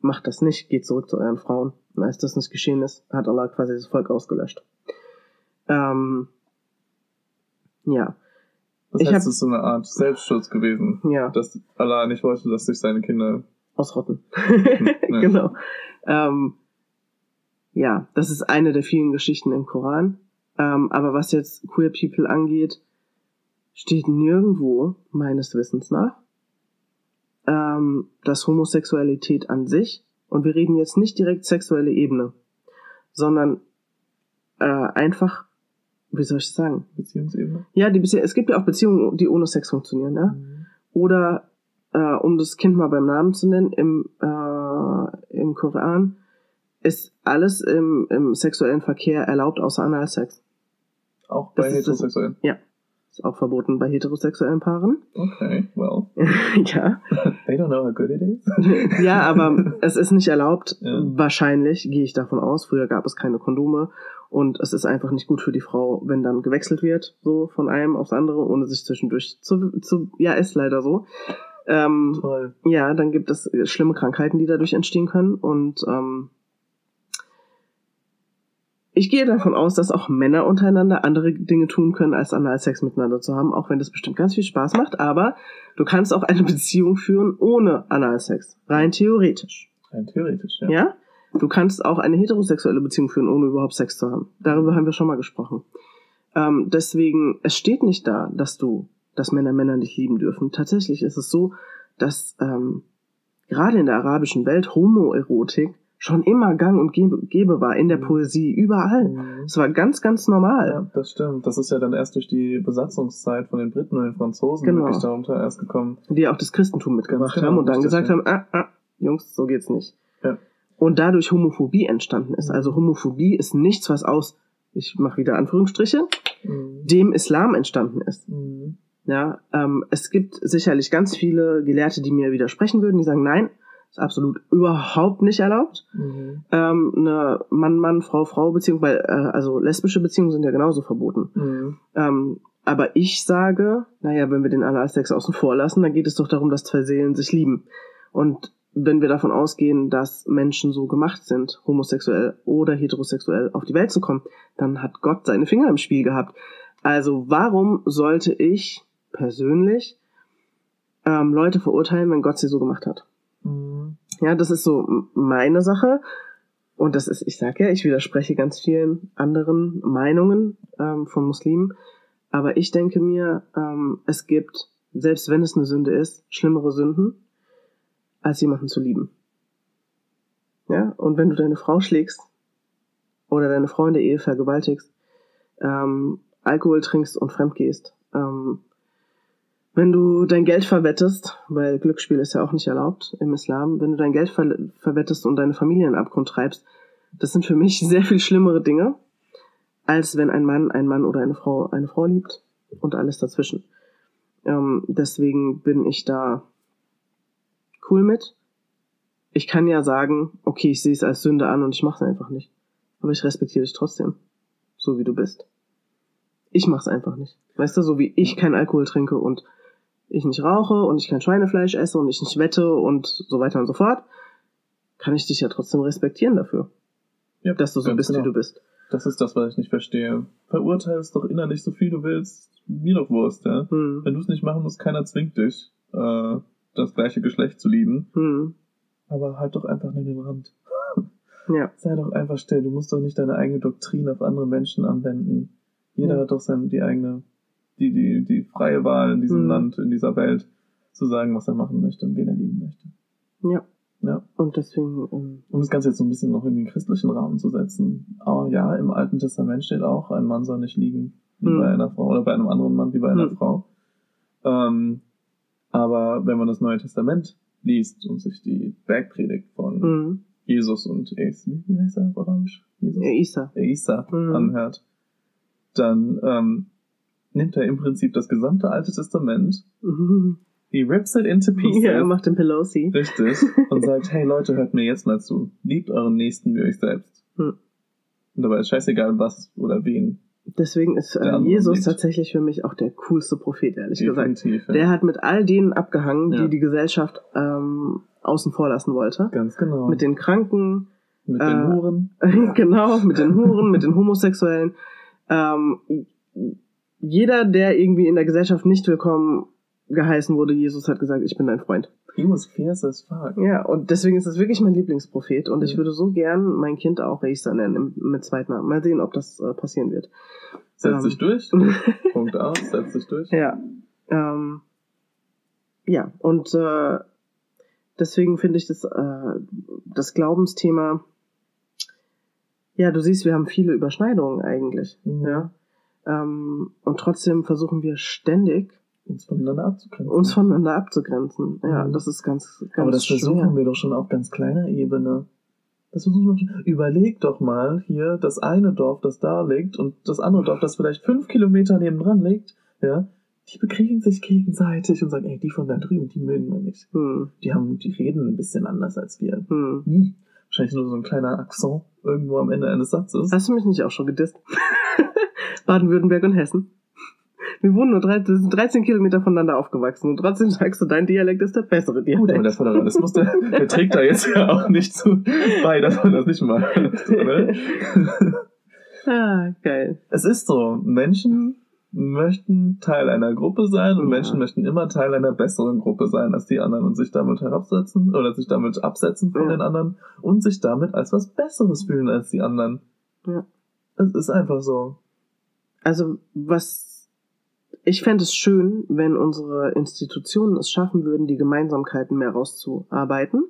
macht das nicht, geht zurück zu euren Frauen. Und als das nicht geschehen ist, hat Allah quasi das Volk ausgelöscht. Ähm, ja, Das Ich heißt, hab- es ist so eine Art Selbstschutz gewesen, ja. dass Allah nicht wollte, dass sich seine Kinder. ausrotten. Ja. genau. Ähm, ja, das ist eine der vielen Geschichten im Koran. Ähm, aber was jetzt Queer People angeht, steht nirgendwo, meines Wissens nach, ähm, dass Homosexualität an sich, und wir reden jetzt nicht direkt sexuelle Ebene, sondern äh, einfach, wie soll ich sagen? Beziehungsebene. Ja, die, Bezie- es gibt ja auch Beziehungen, die ohne Sex funktionieren, ja? Mhm. Oder äh, um das Kind mal beim Namen zu nennen, im, äh, im Koran ist alles im, im sexuellen Verkehr erlaubt, außer Analsex. Auch Das bei ist Heterosexuellen. Ist auch verboten bei heterosexuellen Paaren. Okay, well. ja. They don't know how good it is. ja, aber es ist nicht erlaubt. Ja. Wahrscheinlich gehe ich davon aus. Früher gab es keine Kondome und es ist einfach nicht gut für die Frau, wenn dann gewechselt wird, so von einem aufs andere, ohne sich zwischendurch zu, zu ja, ist leider so. Ähm, Toll. ja, dann gibt es schlimme Krankheiten, die dadurch entstehen können und ähm, ich gehe davon aus, dass auch Männer untereinander andere Dinge tun können, als Analsex miteinander zu haben, auch wenn das bestimmt ganz viel Spaß macht, aber du kannst auch eine Beziehung führen ohne Analsex, rein theoretisch. Rein theoretisch, ja. Ja? Du kannst auch eine heterosexuelle Beziehung führen, ohne überhaupt Sex zu haben. Darüber haben wir schon mal gesprochen. Ähm, deswegen, es steht nicht da, dass du, dass Männer Männer nicht lieben dürfen. Tatsächlich ist es so, dass ähm, gerade in der arabischen Welt Homoerotik schon immer gang und gäbe, war, in der Mhm. Poesie, überall. Mhm. Es war ganz, ganz normal. Ja, das stimmt. Das ist ja dann erst durch die Besatzungszeit von den Briten und den Franzosen Genau. wirklich darunter erst gekommen. die auch das Christentum mitgebracht Ganz genau, haben und dann gesagt haben, ah, ah, Jungs, so geht's nicht. Ja. Und dadurch Homophobie entstanden ist. Mhm. Also Homophobie ist nichts, was aus, ich mache wieder Anführungsstriche, Mhm. dem Islam entstanden ist. Mhm. Ja, ähm, es gibt sicherlich ganz viele Gelehrte, die mir widersprechen würden, die sagen, nein, ist absolut überhaupt nicht erlaubt. Mhm. Ähm, eine Mann-Mann, Frau-Frau Beziehung, weil, äh, also lesbische Beziehungen sind ja genauso verboten. Mhm. Ähm, aber ich sage, naja, wenn wir den Analsex außen vor lassen, dann geht es doch darum, dass zwei Seelen sich lieben. Und wenn wir davon ausgehen, dass Menschen so gemacht sind, homosexuell oder heterosexuell auf die Welt zu kommen, dann hat Gott seine Finger im Spiel gehabt. Also warum sollte ich persönlich ähm, Leute verurteilen, wenn Gott sie so gemacht hat? Ja, das ist so meine Sache. Und das ist, ich sag ja, ich widerspreche ganz vielen anderen Meinungen ähm, von Muslimen. Aber ich denke mir, ähm, es gibt, selbst wenn es eine Sünde ist, schlimmere Sünden, als jemanden zu lieben. Ja, und wenn du deine Frau schlägst oder deine Frau in der Ehe vergewaltigst, ähm, Alkohol trinkst und fremdgehst, ähm, wenn du dein Geld verwettest, weil Glücksspiel ist ja auch nicht erlaubt im Islam, wenn du dein Geld ver verwettest und deine Familie in Abgrund treibst, das sind für mich sehr viel schlimmere Dinge, als wenn ein Mann einen Mann oder eine Frau eine Frau liebt und alles dazwischen. Ähm, deswegen bin ich da cool mit. Ich kann ja sagen, okay, ich sehe es als Sünde an und ich mache es einfach nicht. Aber ich respektiere dich trotzdem, so wie du bist. Ich mach's einfach nicht. Weißt du, so wie ich keinen Alkohol trinke und ich nicht rauche und ich kein Schweinefleisch esse und ich nicht wette und so weiter und so fort, kann ich dich ja trotzdem respektieren dafür, Ja, dass du so bist, genau. wie du bist. Das ist das, was ich nicht verstehe. Verurteilst doch innerlich so viel du willst. Mir doch Wurst, ja. Hm. Wenn du es nicht machen musst, keiner zwingt dich, äh, das gleiche Geschlecht zu lieben. Hm. Aber halt doch einfach nur den Rand. Ja. Sei doch einfach still. Du musst doch nicht deine eigene Doktrin auf andere Menschen anwenden. Jeder Ja. hat doch sein, die eigene, die, die, die freie Wahl in diesem Mhm. Land, in dieser Welt, zu sagen, was er machen möchte und wen er lieben möchte. Ja. Ja. Und deswegen, ähm, Um das Ganze jetzt so ein bisschen noch in den christlichen Rahmen zu setzen. Aber ja, im Alten Testament steht auch, ein Mann soll nicht liegen wie Mhm. bei einer Frau oder bei einem anderen Mann wie bei einer Mhm. Frau. Ähm, aber wenn man das Neue Testament liest und sich die Bergpredigt von hm. Jesus und Es, wie heißt er auf Arabisch? Jesus? Isa. Isa Mhm. anhört, dann ähm, nimmt er im Prinzip das gesamte Alte Testament, he rips it into pieces, ja, macht den Pelosi. richtig, und sagt, hey Leute, hört mir jetzt mal zu, liebt euren Nächsten wie euch selbst. Hm. Und dabei ist scheißegal, was oder wen. Deswegen ist äh, Jesus nicht. tatsächlich für mich auch der coolste Prophet, ehrlich gesagt. Definitiv. ja. Der hat mit all denen abgehangen, Ja. die die Gesellschaft ähm, außen vor lassen wollte. Ganz genau. Mit den Kranken, Mit äh, den Huren. genau, mit den Huren, mit den Homosexuellen. Ähm, jeder, der irgendwie in der Gesellschaft nicht willkommen geheißen wurde, Jesus hat gesagt, ich bin dein Freund. He was fierce as fuck. Ja, und deswegen ist das wirklich mein Lieblingsprophet und ich Mhm. würde so gern mein Kind auch Isa nennen mit Zweitnamen. Mal sehen, ob das äh, passieren wird. Setz Ähm. dich durch. Punkt aus, setz dich durch. Ja. Ähm, ja, und äh, deswegen finde ich das, äh, das Glaubensthema, ja, du siehst, wir haben viele Überschneidungen eigentlich. Mhm. Ja. Ähm, und trotzdem versuchen wir ständig, Uns voneinander abzugrenzen. uns voneinander abzugrenzen. Ja, Mhm. das ist ganz, ganz Aber das schwer. versuchen wir doch schon auf ganz kleiner Ebene. Das versuchen wir schon. Überleg doch mal hier das eine Dorf, das da liegt und das andere Dorf, das vielleicht fünf Kilometer nebendran liegt, ja, die bekriegen sich gegenseitig und sagen, ey, die von da drüben, die mögen wir nicht. Hm. Die haben, die reden ein bisschen anders als wir. Hm. Hm. Wahrscheinlich nur so ein kleiner Akzent irgendwo am Ende eines Satzes. Hast du mich nicht auch schon gedisst? Baden-Württemberg und Hessen. Wir wohnen nur drei, wir sind 13 Kilometer voneinander aufgewachsen und trotzdem sagst du, dein Dialekt ist der bessere Gut, aber Dialekt. der Föderalismus, der, der trägt da jetzt ja auch nicht so bei, dass man das nicht oder? ah, geil. Es ist so, Menschen möchten Teil einer Gruppe sein und Ja. Menschen möchten immer Teil einer besseren Gruppe sein als die anderen und sich damit herabsetzen oder sich damit absetzen von Ja. den anderen und sich damit als was Besseres fühlen als die anderen. Ja. Es ist einfach so. Also, was ich fände es schön, wenn unsere Institutionen es schaffen würden, die Gemeinsamkeiten mehr rauszuarbeiten.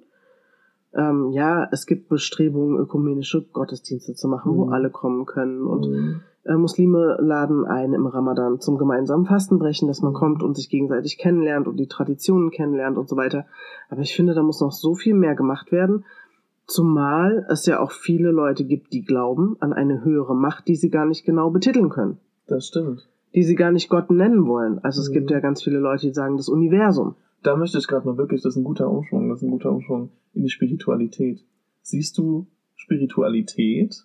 Ähm, ja, es gibt Bestrebungen, ökumenische Gottesdienste zu machen, wo Mhm. alle kommen können. Und Mhm. äh, Muslime laden ein im Ramadan zum gemeinsamen Fastenbrechen, dass man kommt und sich gegenseitig kennenlernt und die Traditionen kennenlernt und so weiter. Aber ich finde, da muss noch so viel mehr gemacht werden. Zumal es ja auch viele Leute gibt, die glauben an eine höhere Macht, die sie gar nicht genau betiteln können Das stimmt. die sie gar nicht Gott nennen wollen. Also es Mhm. gibt ja ganz viele Leute, die sagen das Universum. Da möchte ich gerade mal wirklich, das ist ein guter Umschwung, das ist ein guter Umschwung in die Spiritualität. Siehst du Spiritualität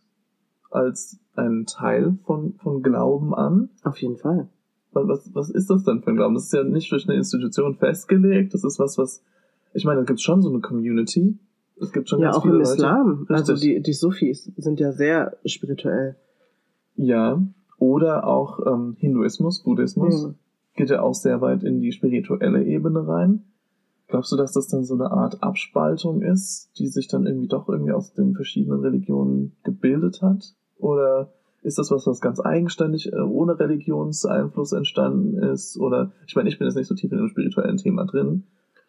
als einen Teil von, von Glauben an? Auf jeden Fall. Was, was, was ist das denn für ein Glauben? Das ist ja nicht durch eine Institution festgelegt, das ist was, was, ich meine, da gibt es schon so eine Community. Es gibt schon ja, ganz auch viele im Leute. Islam. Also Richtig. die, die Sufis sind ja sehr spirituell. Ja. Oder auch ähm, Hinduismus, Buddhismus. Mhm. geht ja auch sehr weit in die spirituelle Ebene rein. Glaubst du, dass das dann so eine Art Abspaltung ist, die sich dann irgendwie doch irgendwie aus den verschiedenen Religionen gebildet hat? Oder ist das was, was ganz eigenständig äh, ohne Religionseinfluss entstanden ist? Oder ich meine, ich bin jetzt nicht so tief in dem spirituellen Thema drin.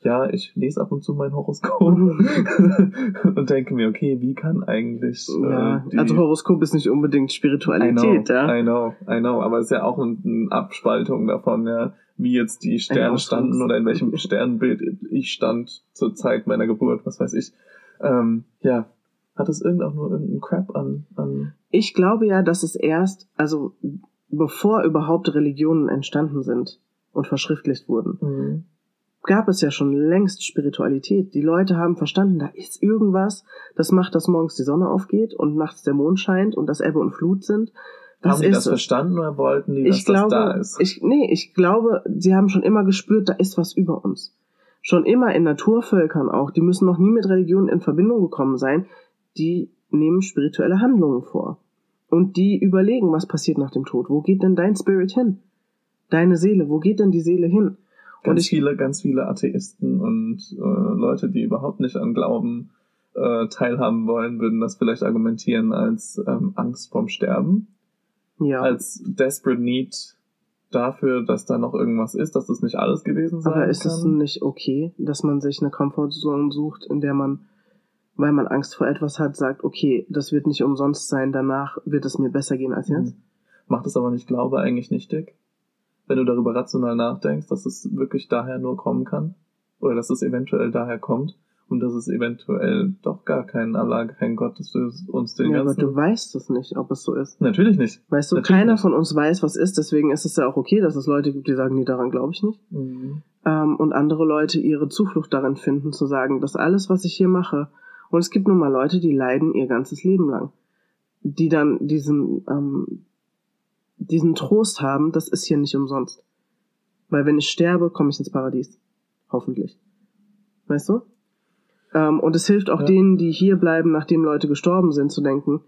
Ja, ich lese ab und zu mein Horoskop und denke mir, okay, wie kann eigentlich äh, Ja, also Horoskop ist nicht unbedingt I Spiritualität, know, ja. I know, I know, aber es ist ja auch ein- eine Abspaltung davon, ja, wie jetzt die Sterne standen oder in welchem Sternbild ich stand zur Zeit meiner Geburt, was weiß ich. Ähm, ja, hat es irgend auch nur irgendeinen Crap an, an Ich glaube ja, dass es erst, also bevor überhaupt Religionen entstanden sind und verschriftlicht wurden, mhm. Gab es ja schon längst Spiritualität. Die Leute haben verstanden, da ist irgendwas, das macht, dass morgens die Sonne aufgeht und nachts der Mond scheint und dass Ebbe und Flut sind. Das haben die ist das verstanden oder wollten die, dass ich glaube, das da ist? Ich, nee, ich glaube, sie haben schon immer gespürt, da ist was über uns. Schon immer in Naturvölkern auch, die müssen noch nie mit Religion in Verbindung gekommen sein, die nehmen spirituelle Handlungen vor. Und die überlegen, was passiert nach dem Tod. Wo geht denn dein Spirit hin? Deine Seele, wo geht denn die Seele hin? Ganz ich, viele, ganz viele Atheisten und äh, Leute, die überhaupt nicht an Glauben äh, teilhaben wollen, würden das vielleicht argumentieren als ähm, Angst vorm Sterben. ja, als desperate need dafür, dass da noch irgendwas ist, dass das nicht alles gewesen sein aber ist kann. es nicht okay, dass man sich eine Comfortzone sucht, in der man, weil man Angst vor etwas hat, sagt, okay, das wird nicht umsonst sein, danach wird es mir besser gehen als jetzt? Mhm. Macht es aber nicht Glaube eigentlich nichtig? Wenn du darüber rational nachdenkst, dass es wirklich daher nur kommen kann? Oder dass es eventuell daher kommt und dass es eventuell doch gar kein Allah, kein Gott ist, der uns den Ja, aber ganzen... du weißt es nicht, ob es so ist. Natürlich nicht. Weißt du, Natürlich keiner nicht. von uns weiß, was ist, deswegen ist es ja auch okay, dass es Leute gibt, die sagen, nee, daran glaube ich nicht. Mhm. Ähm, und andere Leute ihre Zuflucht darin finden, zu sagen, dass alles, was ich hier mache, und es gibt nun mal Leute, die leiden ihr ganzes Leben lang, die dann diesen, ähm, diesen Trost haben, das ist hier nicht umsonst. Weil wenn ich sterbe, komme ich ins Paradies. Hoffentlich. Weißt du? Ähm, und es hilft auch Ja. denen, die hier bleiben, nachdem Leute gestorben sind, zu denken,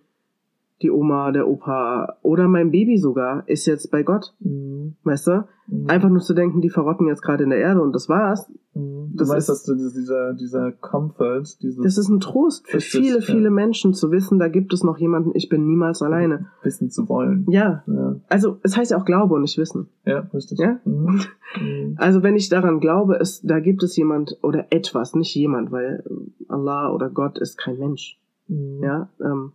die Oma, der Opa oder mein Baby sogar ist jetzt bei Gott. Mhm. Weißt du? Mhm. Einfach nur zu denken, die verrotten jetzt gerade in der Erde und das war's. Mhm. Du das weißt, ist- dass dieser, dieser Comfort, dieses Das ist ein Trost für Richtig, viele, ja. viele Menschen zu wissen, da gibt es noch jemanden, ich bin niemals alleine. Wissen zu wollen. Ja, Ja, also es heißt ja auch Glaube und nicht Wissen. ja richtig. Ja? Mhm. Mhm. Also wenn ich daran glaube, es, da gibt es jemand oder etwas, nicht jemand, weil Allah oder Gott ist kein Mensch. Mhm. Ja, ähm,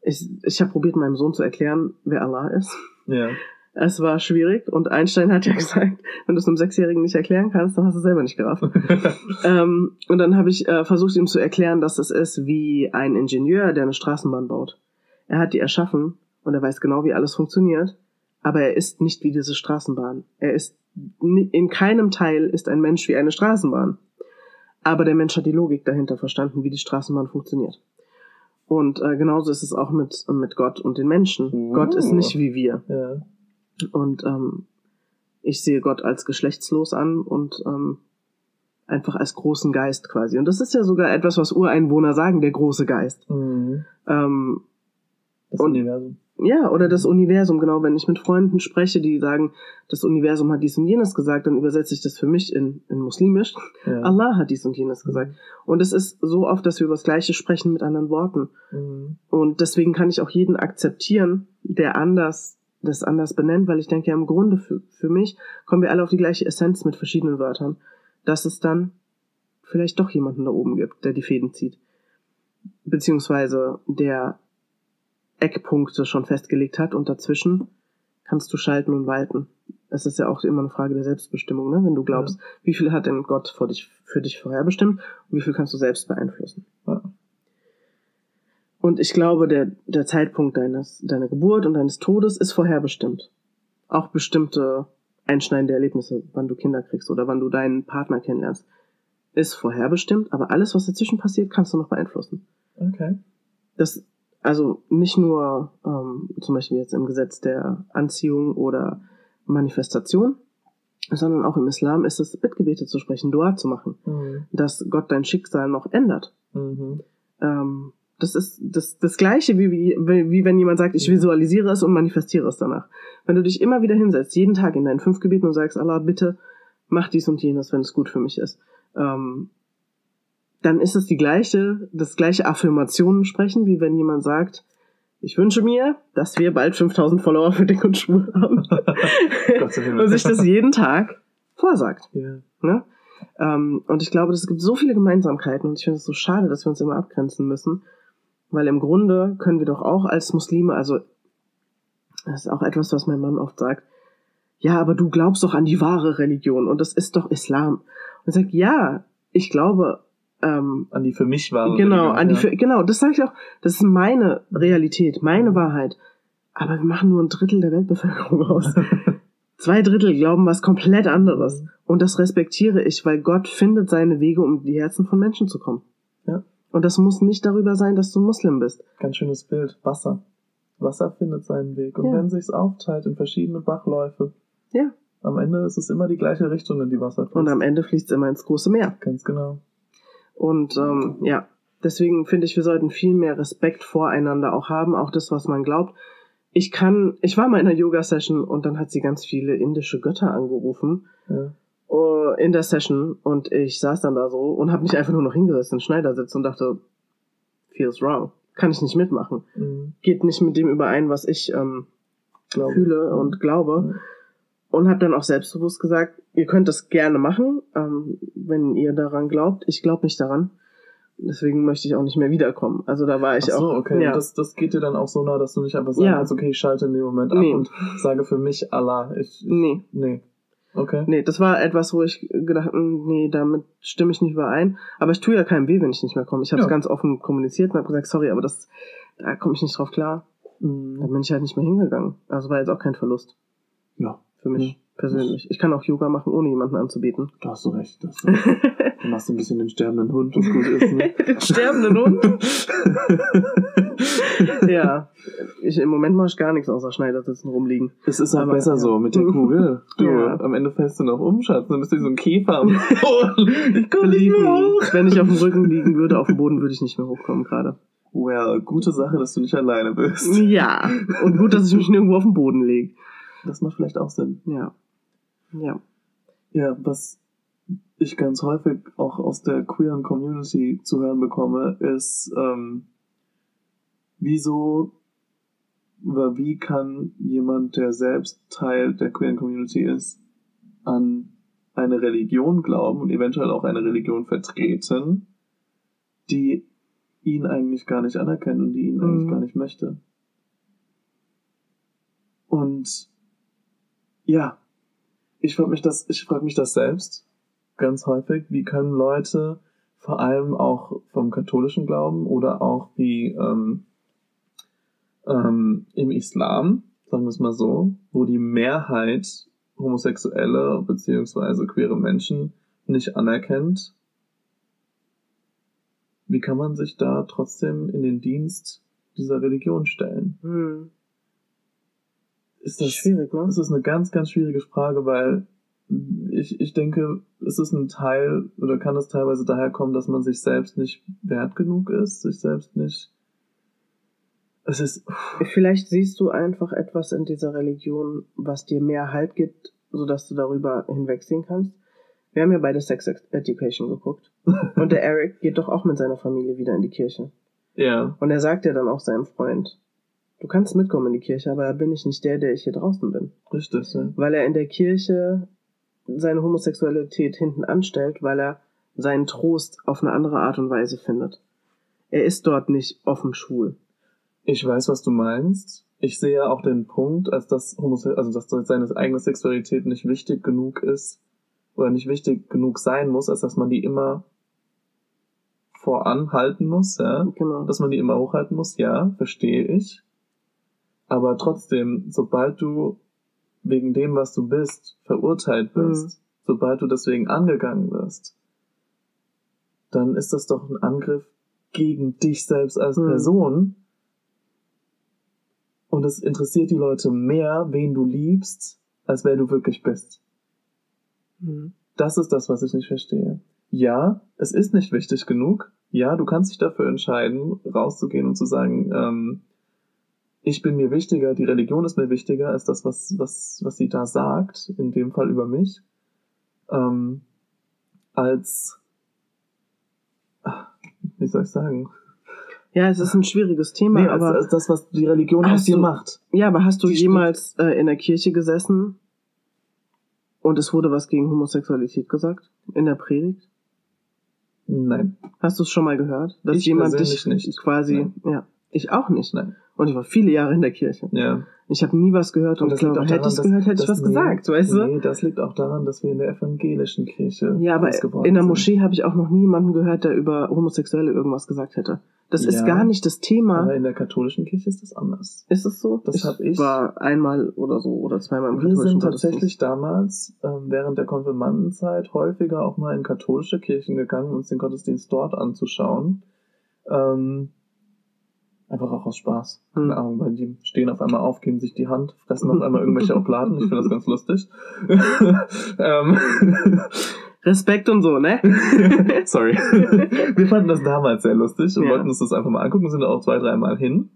ich, ich habe probiert, meinem Sohn zu erklären, wer Allah ist. Ja. Es war schwierig und Einstein hat ja gesagt, wenn du es einem Sechsjährigen nicht erklären kannst, dann hast du es selber nicht gerafft. ähm, und dann habe ich äh, versucht, ihm zu erklären, dass es ist wie ein Ingenieur, der eine Straßenbahn baut. Er hat die erschaffen und er weiß genau, wie alles funktioniert, aber er ist nicht wie diese Straßenbahn. Er ist in keinem Teil ist ein Mensch wie eine Straßenbahn. Aber der Mensch hat die Logik dahinter verstanden, wie die Straßenbahn funktioniert. Und äh, genauso ist es auch mit, mit Gott und den Menschen. Oh. Gott ist nicht wie wir. Ja. Und ähm, ich sehe Gott als geschlechtslos an und ähm, einfach als großen Geist quasi. Und das ist ja sogar etwas, was Ureinwohner sagen, der große Geist. Mhm. Ähm, Das Und- Universum. ja, oder das Universum, genau. Wenn ich mit Freunden spreche, die sagen, das Universum hat dies und jenes gesagt, dann übersetze ich das für mich in, in Muslimisch. Ja. Allah hat dies und jenes gesagt. Und es ist so oft, dass wir über das Gleiche sprechen mit anderen Worten. Mhm. Und deswegen kann ich auch jeden akzeptieren, der anders das anders benennt, weil ich denke, ja, im Grunde für, für mich kommen wir alle auf die gleiche Essenz mit verschiedenen Wörtern, dass es dann vielleicht doch jemanden da oben gibt, der die Fäden zieht. Beziehungsweise der Eckpunkte schon festgelegt hat und dazwischen kannst du schalten und walten. Es ist ja auch immer eine Frage der Selbstbestimmung, ne? wenn du glaubst, wie viel hat denn Gott für dich, für dich vorherbestimmt und wie viel kannst du selbst beeinflussen. Ja. Und ich glaube, der, der Zeitpunkt deines, deiner Geburt und deines Todes ist vorherbestimmt. Auch bestimmte einschneidende Erlebnisse, wann du Kinder kriegst oder wann du deinen Partner kennenlernst, ist vorherbestimmt, aber alles, was dazwischen passiert, kannst du noch beeinflussen. Okay. Das, also nicht nur ähm, zum Beispiel jetzt im Gesetz der Anziehung oder Manifestation, sondern auch im Islam ist es, Bittgebete zu sprechen, Dua zu machen, Mhm. dass Gott dein Schicksal noch ändert. Mhm. Ähm, das ist das, das Gleiche, wie, wie, wie wenn jemand sagt, ich visualisiere es und manifestiere es danach. Wenn du dich immer wieder hinsetzt, jeden Tag in deinen fünf Gebeten und sagst, Allah, bitte mach dies und jenes, wenn es gut für mich ist, ähm, dann ist es die gleiche, das gleiche Affirmationen sprechen, wie wenn jemand sagt, ich wünsche mir, dass wir bald 5000 Follower für Dick und Schwul haben. Und sich das jeden Tag vorsagt. Ja. Ne? Ähm, und ich glaube, es gibt so viele Gemeinsamkeiten und ich finde es so schade, dass wir uns immer abgrenzen müssen, weil im Grunde können wir doch auch als Muslime, also das ist auch etwas, was mein Mann oft sagt, ja, aber du glaubst doch an die wahre Religion und das ist doch Islam. Und ich sage, ja, ich glaube, ähm, An die für mich waren. genau, an die, für- genau, das sage ich auch, das ist meine Realität, meine Wahrheit. Aber wir machen nur ein Drittel der Weltbevölkerung aus. Zwei Drittel glauben was komplett anderes. Und das respektiere ich, weil Gott findet seine Wege, um in die Herzen von Menschen zu kommen. Ja. Und das muss nicht darüber sein, dass du Muslim bist. Ganz schönes Bild. Wasser. Wasser findet seinen Weg. Und Ja. wenn sich's aufteilt in verschiedene Bachläufe, Ja. am Ende ist es immer die gleiche Richtung, in die Wasser fließt. Und am Ende fließt es immer ins große Meer. Ganz genau. Und ähm, ja, deswegen finde ich, wir sollten viel mehr Respekt voreinander auch haben, auch das, was man glaubt. Ich kann, ich war mal in einer Yoga-Session und dann hat sie ganz viele indische Götter angerufen Ja. Äh, in der Session und ich saß dann da so und habe mich einfach nur noch hingesetzt in Schneidersitz und dachte, feels wrong, kann ich nicht mitmachen, Mhm. geht nicht mit dem überein, was ich ähm, Glaube. fühle und glaube. Ja. Und habe dann auch selbstbewusst gesagt, ihr könnt das gerne machen, ähm, wenn ihr daran glaubt. Ich glaube nicht daran. Deswegen möchte ich auch nicht mehr wiederkommen. Also da war ich Ach so, auch. okay. Ja, Das, das geht dir dann auch so nah, dass du nicht einfach sagen Ja. kannst, okay, ich schalte in dem Moment ab Nee. und sage für mich Allah. Ich, ich, nee, nee. Okay. nee, das war etwas, wo ich gedacht habe, nee, damit stimme ich nicht überein. Aber ich tue ja keinem weh, wenn ich nicht mehr komme. Ich habe es Ja. ganz offen kommuniziert und habe gesagt, sorry, aber das, da komme ich nicht drauf klar. Mhm. bin ich halt nicht mehr hingegangen. Also war jetzt auch kein Verlust Ja, für mich Mhm. persönlich. Ich kann auch Yoga machen, ohne jemanden anzubeten. da hast du recht. Da hast du recht. Du machst ein bisschen den sterbenden Hund und gut ist, ne? Den sterbenden Hund? ja. Ich, Im Moment mache ich gar nichts außer Schneidersitzen rumliegen. Es ist auch Aber, besser ja. so mit der Kugel. Du, Ja. am Ende fällst du noch um, Schatz. Dann bist du wie so ein Käfer am Boden. Ich komm nicht mehr me, hoch. wenn ich auf dem Rücken liegen würde, auf dem Boden würde ich nicht mehr hochkommen gerade. Well, gute Sache, dass du nicht alleine bist. Ja. Und gut, dass ich mich nirgendwo auf den Boden lege. Das macht vielleicht auch Sinn. Ja. Ja. Ja, was ich ganz häufig auch aus der queeren Community zu hören bekomme, ist, ähm, wieso oder wie kann jemand, der selbst Teil der queeren Community ist, an eine Religion glauben und eventuell auch eine Religion vertreten, die ihn eigentlich gar nicht anerkennt und die ihn eigentlich Mhm. gar nicht möchte. Und ja, ich frage mich das, ich frage mich das selbst ganz häufig. Wie können Leute, vor allem auch vom katholischen Glauben oder auch wie ähm, ähm, im Islam, sagen wir es mal so, wo die Mehrheit homosexuelle beziehungsweise queere Menschen nicht anerkennt, wie kann man sich da trotzdem in den Dienst dieser Religion stellen? Hm. Ist das Schwierig, ne? Das ist eine ganz, ganz schwierige Frage, weil ich, ich denke, es ist ein Teil oder kann es teilweise daher kommen, dass man sich selbst nicht wert genug ist, sich selbst nicht. Es ist. Vielleicht siehst du einfach etwas in dieser Religion, was dir mehr Halt gibt, sodass du darüber hinwegsehen kannst. Wir haben ja beide Sex Education geguckt. Und der Eric geht doch auch mit seiner Familie wieder in die Kirche. Ja. Und er sagt ja dann auch seinem Freund, du kannst mitkommen in die Kirche, aber da bin ich nicht der, der ich hier draußen bin. Richtig, ja. Weil er in der Kirche seine Homosexualität hinten anstellt, weil er seinen Trost auf eine andere Art und Weise findet. Er ist dort nicht offen schwul. Ich weiß, was du meinst. Ich sehe auch den Punkt, als dass, Homose also dass seine eigene Sexualität nicht wichtig genug ist oder nicht wichtig genug sein muss, als dass man die immer voranhalten muss, ja. Genau. Dass man die immer hochhalten muss, ja, verstehe ich. Aber trotzdem, sobald du wegen dem, was du bist, verurteilt wirst, sobald du deswegen angegangen wirst, dann ist das doch ein Angriff gegen dich selbst als Mhm. Person. Und es interessiert die Leute mehr, wen du liebst, als wer du wirklich bist. Mhm. Das ist das, was ich nicht verstehe. Ja, es ist nicht wichtig genug. Ja, du kannst dich dafür entscheiden, rauszugehen und zu sagen, ähm, ich bin mir wichtiger, die Religion ist mir wichtiger als das, was, was, was sie da sagt, in dem Fall über mich, ähm, als, wie soll ich sagen? Ja, es ist ein schwieriges Thema, Nee, als, aber als das, was die Religion aus dir macht. ja, aber hast du die jemals äh, in der Kirche gesessen und es wurde was gegen Homosexualität gesagt in der Predigt? Nein, Hast du es schon mal gehört, dass Ich jemand dich nicht. quasi, ja, ich auch nicht. nein, Und ich war viele Jahre in der Kirche. ja. Ich habe nie was gehört und, ich glaube, hätte ich es gehört, hätte ich was gesagt, weißt du? Nee, das liegt auch daran, dass wir in der evangelischen Kirche Ja, aber in der sind. Moschee habe ich auch noch niemanden gehört, der über Homosexuelle irgendwas gesagt hätte. Das ist Ja, gar nicht das Thema. Aber in der katholischen Kirche ist das anders. Ist es so? Das hab ich- war einmal oder so oder zweimal im Wir katholischen sind Gottesdienst. tatsächlich damals ähm, während der Konfirmandenzeit häufiger auch mal in katholische Kirchen gegangen, uns den Gottesdienst dort anzuschauen. Ähm, einfach auch aus Spaß. Hm. Keine Ahnung, weil die stehen auf einmal auf, geben sich die Hand, fressen auf einmal irgendwelche Obladen. Ich finde das ganz lustig. ähm, Respekt und so, ne? Sorry. Wir fanden das damals sehr lustig und Ja. wollten uns das einfach mal angucken, sind auch zwei, dreimal hin.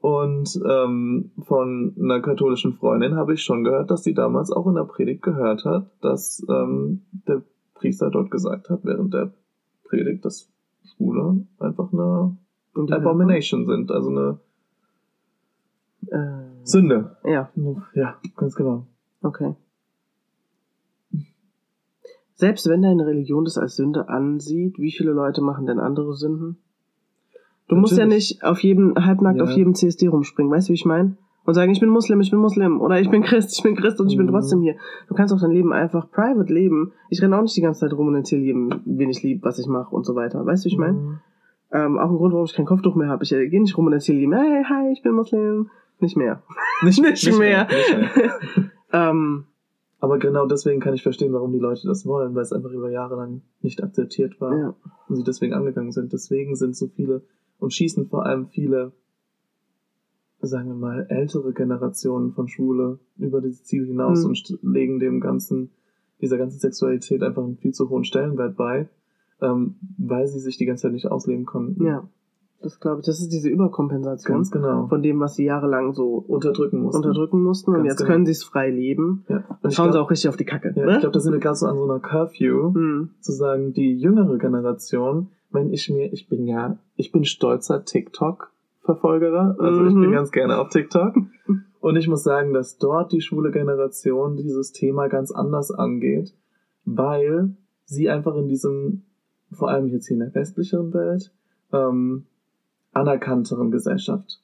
Und ähm, von einer katholischen Freundin habe ich schon gehört, dass sie damals auch in der Predigt gehört hat, dass ähm, der Priester dort gesagt hat, während der Predigt, dass Schwule einfach eine Und die Abomination sind, also eine Äh, Sünde. ja, Ja, ganz genau. okay. Selbst wenn deine Religion das als Sünde ansieht, wie viele Leute machen denn andere Sünden? Du musst ja Natürlich. nicht auf jedem, halbnackt Ja. auf jedem CSD rumspringen, weißt du, wie ich meine? Und sagen, ich bin Muslim, ich bin Muslim, oder ich bin Christ, ich bin Christ und ich bin Mhm. trotzdem hier. Du kannst auch dein Leben einfach private leben. Ich renne auch nicht die ganze Zeit rum und erzähle jedem, wen ich lieb, was ich mache und so weiter. Weißt du, wie ich meine? Mhm. Ähm, auch ein Grund, warum ich kein Kopftuch mehr habe. Ich äh, gehe nicht rum und erzähle jedem, hey, hi, ich bin Muslim. Nicht mehr. Nicht, Nicht mehr. Nicht mehr. Ähm, Aber genau deswegen kann ich verstehen, warum die Leute das wollen, weil es einfach über Jahre lang nicht akzeptiert war ja. und sie deswegen angegangen sind. Deswegen sind so viele und schießen vor allem viele, sagen wir mal, ältere Generationen von Schwule über dieses Ziel hinaus Mhm. und legen dem ganzen, dieser ganzen Sexualität einfach einen viel zu hohen Stellenwert bei, ähm, weil sie sich die ganze Zeit nicht ausleben konnten. ja. Das glaube ich, das ist diese Überkompensation Ganz genau. von dem, was sie jahrelang so Unterdrücken mussten. unterdrücken mussten und jetzt genau. können sie es frei leben. Ja. Und ich schauen sie glaub- auch richtig auf die Kacke. ja, ne? ich glaube, da sind wir gerade so an so einer Curfew. hm. zu sagen, die jüngere Generation, wenn ich mir, ich bin ja, ich bin stolzer TikTok-Verfolgerer, also ich Mhm. bin ganz gerne auf TikTok. Und ich muss sagen, dass dort die schwule Generation dieses Thema ganz anders angeht, weil sie einfach in diesem, vor allem jetzt hier in der westlicheren Welt, ähm, anerkannteren Gesellschaft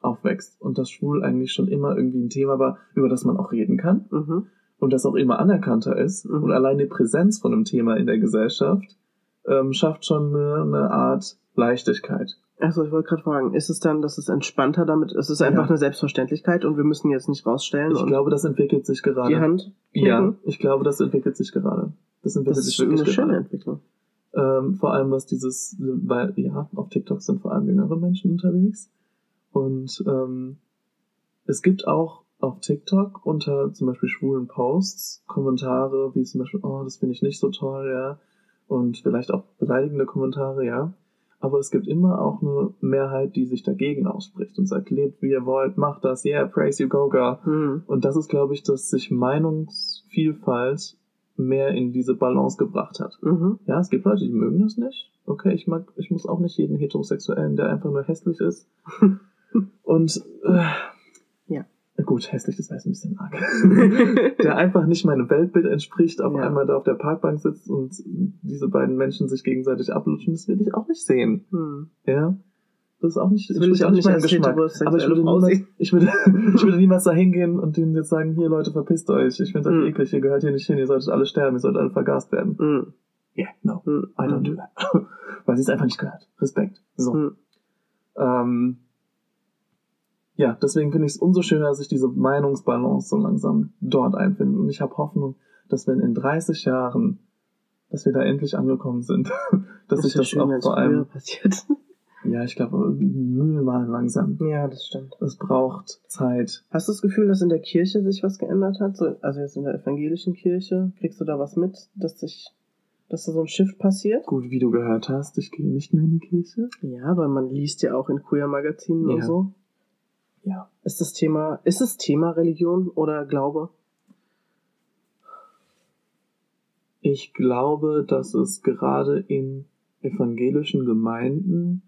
aufwächst und das schwul eigentlich schon immer irgendwie ein Thema war, über das man auch reden kann Mhm. und das auch immer anerkannter ist Mhm. und allein die Präsenz von einem Thema in der Gesellschaft ähm, schafft schon eine, eine Art Leichtigkeit. Also ich wollte gerade fragen, ist es dann, dass es entspannter damit, ist es einfach Ja. eine Selbstverständlichkeit und wir müssen jetzt nicht rausstellen Ich glaube, das entwickelt sich gerade. die Hand Ja, ich glaube, das entwickelt sich gerade. Das entwickelt Das sich ist eine wirklich schöne gerade. Entwicklung. Ähm, vor allem was dieses, weil, ja, auf TikTok sind vor allem jüngere Menschen unterwegs. Und ähm, es gibt auch auf TikTok unter zum Beispiel schwulen Posts Kommentare, wie zum Beispiel, oh, das finde ich nicht so toll, ja. Und vielleicht auch beleidigende Kommentare, ja. Aber es gibt immer auch eine Mehrheit, die sich dagegen ausspricht und sagt, lebt wie ihr wollt, macht das, yeah, praise you, go, go. Hm. Und das ist, glaube ich, dass sich Meinungsvielfalt mehr in diese Balance gebracht hat. Mhm. Ja, es gibt Leute, die mögen das nicht. Okay, ich mag, ich muss auch nicht jeden Heterosexuellen, der einfach nur hässlich ist. Und äh, Ja. Gut, hässlich, das heißt ein bisschen arg. der einfach nicht meinem Weltbild entspricht, auf Ja. einmal da auf der Parkbank sitzt und diese beiden Menschen sich gegenseitig ablutschen, das will ich auch nicht sehen. Hm. Ja. Das ist auch nicht, Das will ich auch nicht mein als heterosexuelle Aber ich würde, niemals, sehen. Ich, würde, ich würde niemals da hingehen und denen jetzt sagen, hier Leute, verpisst euch. Ich finde euch Mhm. eklig, ihr gehört hier nicht hin, ihr solltet alle sterben, ihr solltet alle vergast werden. Hm. Yeah, no. Hm. I don't do that. Weil sie es einfach nicht gehört. Respekt. So. Hm. Ähm, ja, deswegen finde ich es umso schöner, dass sich diese Meinungsbalance so langsam dort einfindet. Und ich habe Hoffnung, dass wenn in 30 Jahren, dass wir da endlich angekommen sind, dass sich wär das auch vor allem, passiert. Ja, ich glaube, mühlenmal langsam. ja, das stimmt. Es braucht Zeit. Hast du das Gefühl, dass in der Kirche sich was geändert hat? So, also jetzt in der evangelischen Kirche, kriegst du da was mit, dass sich, dass da so ein Shift passiert? Gut, wie du gehört hast, ich gehe nicht mehr in die Kirche. Ja, aber man liest ja auch in Queer-Magazinen und Ja. so. Ja. Ist das Thema, ist es Thema Religion oder Glaube? Ich glaube, dass es gerade in evangelischen Gemeinden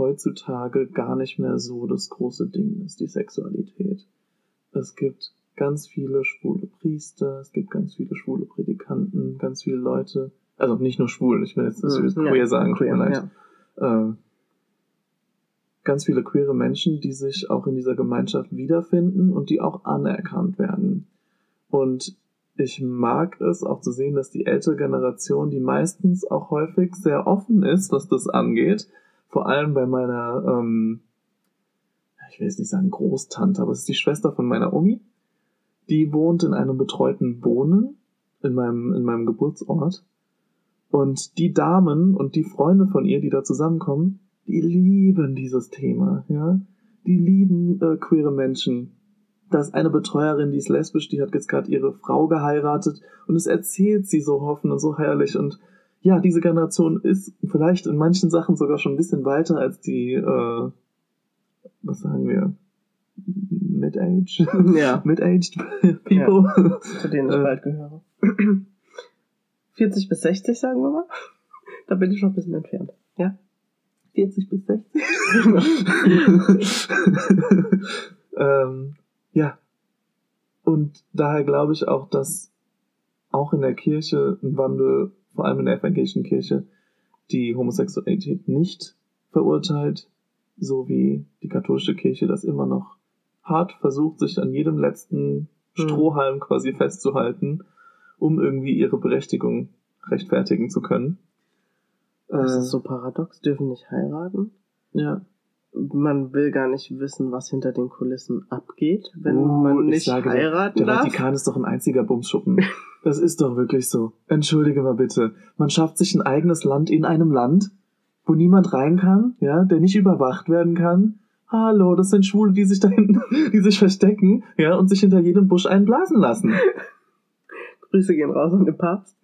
heutzutage gar nicht mehr so das große Ding ist, die Sexualität. Es gibt ganz viele schwule Priester, es gibt ganz viele schwule Predikanten, ganz viele Leute, also nicht nur schwul, ich will jetzt nicht Mhm, queer ja, sagen, tut mir Queer, leid. ja. äh, ganz viele queere Menschen, die sich auch in dieser Gemeinschaft wiederfinden und die auch anerkannt werden. Und ich mag es auch zu sehen, dass die ältere Generation, die meistens auch häufig sehr offen ist, was das angeht, vor allem bei meiner, ähm, ich will jetzt nicht sagen Großtante, aber es ist die Schwester von meiner Omi, die wohnt in einem betreuten Wohnen in meinem, in meinem Geburtsort. Und die Damen und die Freunde von ihr, die da zusammenkommen, die lieben dieses Thema, ja. Die lieben äh, queere Menschen. Da ist eine Betreuerin, die ist lesbisch, die hat jetzt gerade ihre Frau geheiratet und es erzählt sie so hoffen und so herrlich. Und ja, diese Generation ist vielleicht in manchen Sachen sogar schon ein bisschen weiter als die, äh, was sagen wir, Mid-Age? Ja, Mid-Aged People. zu denen ich Äh. bald gehöre. 40 bis 60, sagen wir mal. Da bin ich noch ein bisschen entfernt. Ja? 40 bis 60. ähm, ja. Und daher glaube ich auch, dass auch in der Kirche ein Wandel, vor allem in der evangelischen Kirche, die Homosexualität nicht verurteilt, so wie die katholische Kirche das immer noch hart versucht, sich an jedem letzten Hm. Strohhalm quasi festzuhalten, um irgendwie ihre Berechtigung rechtfertigen zu können. Das Äh, ist so paradox, dürfen nicht heiraten. ja. Man will gar nicht wissen, was hinter den Kulissen abgeht, wenn Uh, man ich nicht dir, heiraten Der darf. Vatikan ist doch ein einziger Bumsschuppen. Das ist doch wirklich so. Entschuldige mal bitte. Man schafft sich ein eigenes Land in einem Land, wo niemand rein kann, ja, der nicht überwacht werden kann. Hallo, das sind Schwule, die sich da hinten, die sich verstecken, ja, und sich hinter jedem Busch einblasen lassen. Grüße gehen raus an den Papst.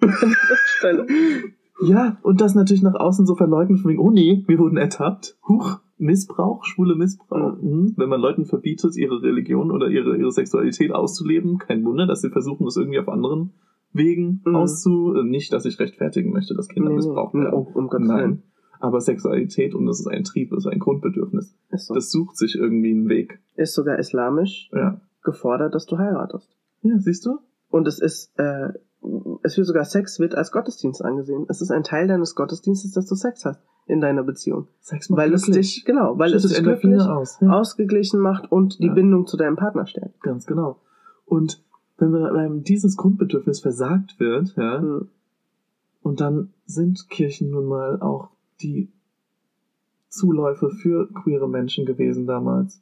Ja, und das natürlich nach außen so verleugnet von wegen, oh nee, wir wurden ertappt. Huch, Missbrauch, schwule Missbrauch. Mhm. Wenn man Leuten verbietet, ihre Religion oder ihre, ihre Sexualität auszuleben, kein Wunder, dass sie versuchen, das irgendwie auf anderen Wegen Mhm. auszu... äh, Nicht, dass ich rechtfertigen möchte, dass Kinder Nee, nee. missbraucht werden. Oh, um Gottes Nein. Aber Sexualität, und das ist ein Trieb, ist ein Grundbedürfnis. So. Das sucht sich irgendwie einen Weg. ist sogar islamisch Ja. gefordert, dass du heiratest. Ja, siehst du? Und es ist, äh, es wird sogar Sex wird als Gottesdienst angesehen. Es ist ein Teil deines Gottesdienstes, dass du Sex hast in deiner Beziehung. Sex macht Weil es glücklich. dich, genau, weil es Schüttet dich glücklich, aus. Ja. ausgeglichen macht und die Ja. Bindung zu deinem Partner stärkt. Ganz genau. Und wenn einem dieses Grundbedürfnis versagt wird, ja, Hm. Und dann sind Kirchen nun mal auch die Zuläufe für queere Menschen gewesen damals.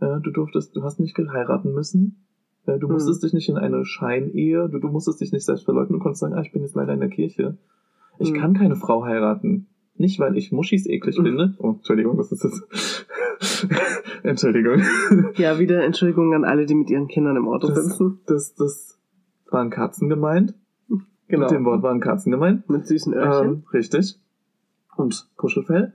Ja, du durftest, du hast nicht geheiraten müssen. Ja, du musstest dich nicht in eine Scheinehe, du, du musstest dich nicht selbst verleugnen, du konntest sagen, ah, ich bin jetzt leider in der Kirche. Ich Hm. kann keine Frau heiraten. Nicht, weil ich Muschis eklig Hm. finde. Oh, Entschuldigung, das ist jetzt. Entschuldigung. Ja, wieder Entschuldigung an alle, die mit ihren Kindern im Auto Das- sitzen. Das, das waren Katzen gemeint. Genau. Mit dem Wort waren Katzen gemeint. Mit süßen Öhrchen. Ähm, richtig. Und Kuschelfell.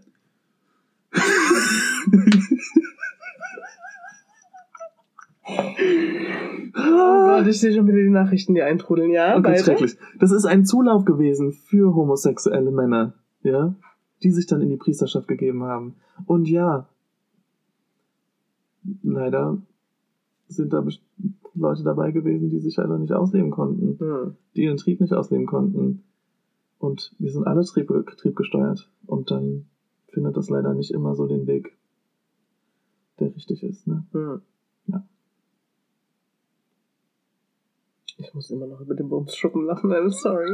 Oh Gott, ich sehe schon wieder die Nachrichten, die eintrudeln. Ja, Und ganz beide? schrecklich. Das ist ein Zulauf gewesen für homosexuelle Männer, ja, die sich dann in die Priesterschaft gegeben haben. Und ja, leider sind da Leute dabei gewesen, die sich leider nicht ausleben konnten, Hm. die ihren Trieb nicht ausleben konnten. Und wir sind alle trieb, triebgesteuert. Und dann findet das leider nicht immer so den Weg, der richtig ist. Ne? Hm. Ja. Ich muss immer noch über den Bumsschuppen lachen, I'm sorry.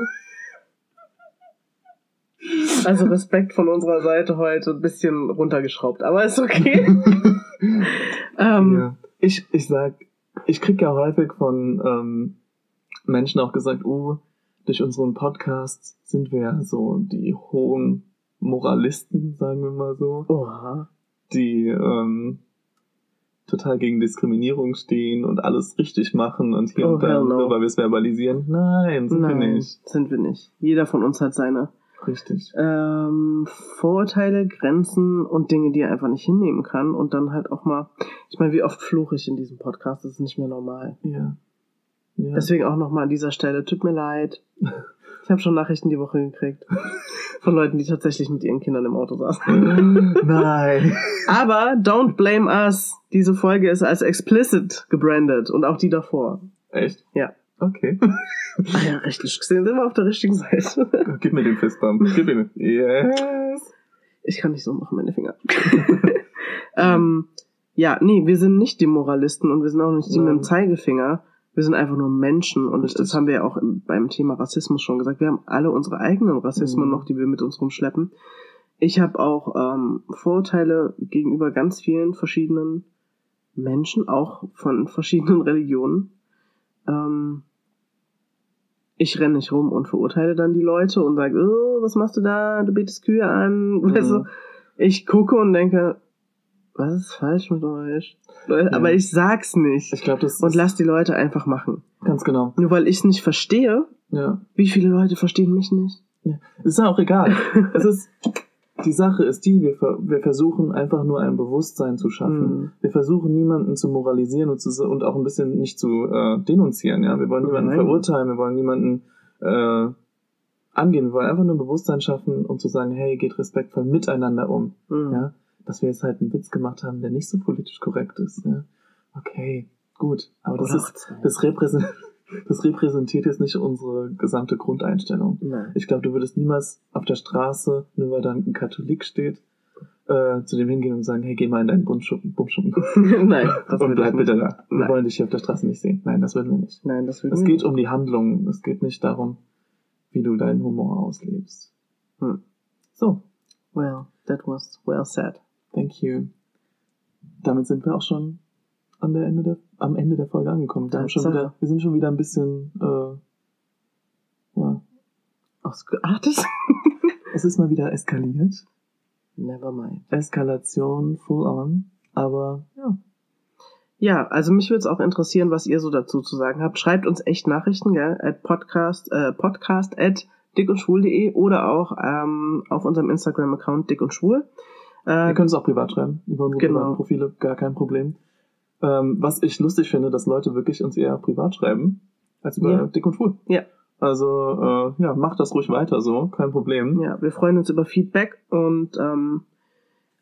Also Respekt von unserer Seite heute ein bisschen runtergeschraubt, aber ist okay. ähm, Ja. Ich, ich sag, ich krieg ja häufig von ähm, Menschen auch gesagt, oh, durch unseren Podcast sind wir ja so die hohen Moralisten, sagen wir mal so, Oha. die ähm, total gegen Diskriminierung stehen und alles richtig machen und hier Oh, und da, no. nur weil wir es verbalisieren. Nein, sind wir Nein, nicht. sind wir nicht. Jeder von uns hat seine Richtig. ähm, Vorurteile, Grenzen und Dinge, die er einfach nicht hinnehmen kann. Und dann halt auch mal, ich meine, wie oft fluche ich in diesem Podcast, das ist nicht mehr normal. Ja. ja. Deswegen auch nochmal an dieser Stelle, tut mir leid. Ich habe schon Nachrichten die Woche gekriegt. Von Leuten, die tatsächlich mit ihren Kindern im Auto saßen. Nein. Aber don't blame us. Diese Folge ist als explicit gebrandet und auch die davor. Echt? Ja. Okay. Ah ja, rechtlich gesehen sind wir auf der richtigen Seite. Gib mir den Fistbump. Gib ihn. Yes. Ich kann nicht so machen, meine Finger. ähm, ja, nee, wir sind nicht die Moralisten und wir sind auch nicht die mit Nein. dem Zeigefinger. Wir sind einfach nur Menschen und Richtig. das haben wir ja auch im, beim Thema Rassismus schon gesagt. Wir haben alle unsere eigenen Rassismen Mhm. noch, die wir mit uns rumschleppen. Ich habe auch ähm, Vorurteile gegenüber ganz vielen verschiedenen Menschen, auch von verschiedenen Religionen. Ähm, ich renne nicht rum und verurteile dann die Leute und sage, oh, was machst du da? Du betest Kühe an. Weißt du, Mhm. ich gucke und denke, was ist falsch mit euch? Aber ich sag's nicht. Ich glaube, das Und lass die Leute einfach machen. ganz genau. Nur weil ich es nicht verstehe, Ja. wie viele Leute verstehen mich nicht? Ist ja auch egal. es ist, die Sache ist die, wir, wir versuchen einfach nur ein Bewusstsein zu schaffen. Mhm. Wir versuchen niemanden zu moralisieren und, zu, und auch ein bisschen nicht zu äh, denunzieren. Ja? Wir wollen niemanden Nein. verurteilen, wir wollen niemanden äh, angehen. Wir wollen einfach nur ein Bewusstsein schaffen, um zu sagen, hey, geht respektvoll miteinander um. Mhm. Ja? Dass wir jetzt halt einen Witz gemacht haben, der nicht so politisch korrekt ist. Ja? Okay, gut. Aber das, Oder ist, das, repräsent, das repräsentiert jetzt nicht unsere gesamte Grundeinstellung. Nein. Ich glaube, du würdest niemals auf der Straße, nur weil da ein Katholik steht, äh, zu dem hingehen und sagen, hey, geh mal in deinen Bumschuppen, Bumschuppen Nein, das und bleib bitte da. Wir Nein. wollen dich hier auf der Straße nicht sehen. Nein, das würden wir nicht. Nein, das würde Es geht nicht. um die Handlung. Es geht nicht darum, wie du deinen Humor auslebst. Hm. So, Well, that was well said. Thank you. Damit sind wir auch schon an der Ende der, am Ende der Folge angekommen. Wir, schon wieder, wir sind schon wieder ein bisschen, äh, ja, Ausgeartet? es ist mal wieder eskaliert. Never mind. Eskalation full on. Aber ja, Ja, also mich würde es auch interessieren, was ihr so dazu zu sagen habt. Schreibt uns echt Nachrichten, gell? At podcast, äh, podcast at dickundschwul.de oder auch ähm, auf unserem Instagram-Account dick und schwul. Ihr Äh, könnt es auch privat schreiben, über unsere Genau. Profile, gar kein Problem. Ähm, was ich lustig finde, dass Leute wirklich uns eher privat schreiben, als über Ja. Dick und Schwul. Ja. Also, äh, ja, macht das ruhig weiter so, kein Problem. ja, wir freuen uns über Feedback und ähm,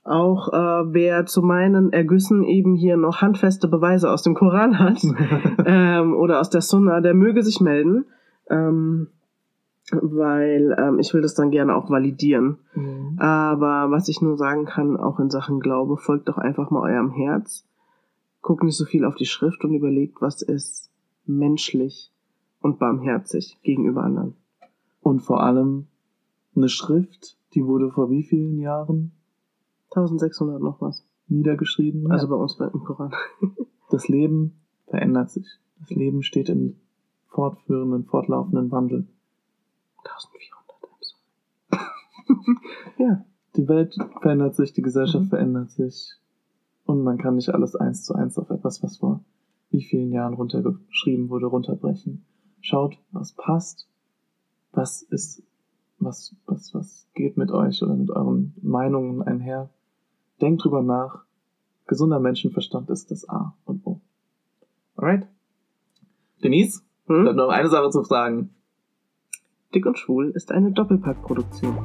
auch äh, wer zu meinen Ergüssen eben hier noch handfeste Beweise aus dem Koran hat ähm, oder aus der Sunna, der möge sich melden. Ähm, weil ähm, ich will das dann gerne auch validieren. Mhm. Aber was ich nur sagen kann, auch in Sachen Glaube, folgt doch einfach mal eurem Herz. Guckt nicht so viel auf die Schrift und überlegt, was ist menschlich und barmherzig gegenüber anderen. Und vor allem eine Schrift, die wurde vor wie vielen Jahren 1600 noch was. niedergeschrieben? Also bei uns bei, im Koran. das Leben verändert sich. Das Leben steht im fortführenden, fortlaufenden Wandel. 1400 Ja. Die Welt verändert sich, die Gesellschaft Mhm. verändert sich. Und man kann nicht alles eins zu eins auf etwas, was vor wie vielen Jahren runtergeschrieben wurde, runterbrechen. Schaut, was passt, was ist, was, was, was geht mit euch oder mit euren Meinungen einher. Denkt drüber nach. Gesunder Menschenverstand ist das A und O. Alright? Denise, ich Hm? habe noch eine Sache zu fragen. Dick und Schwul ist eine Doppelpack-Produktion.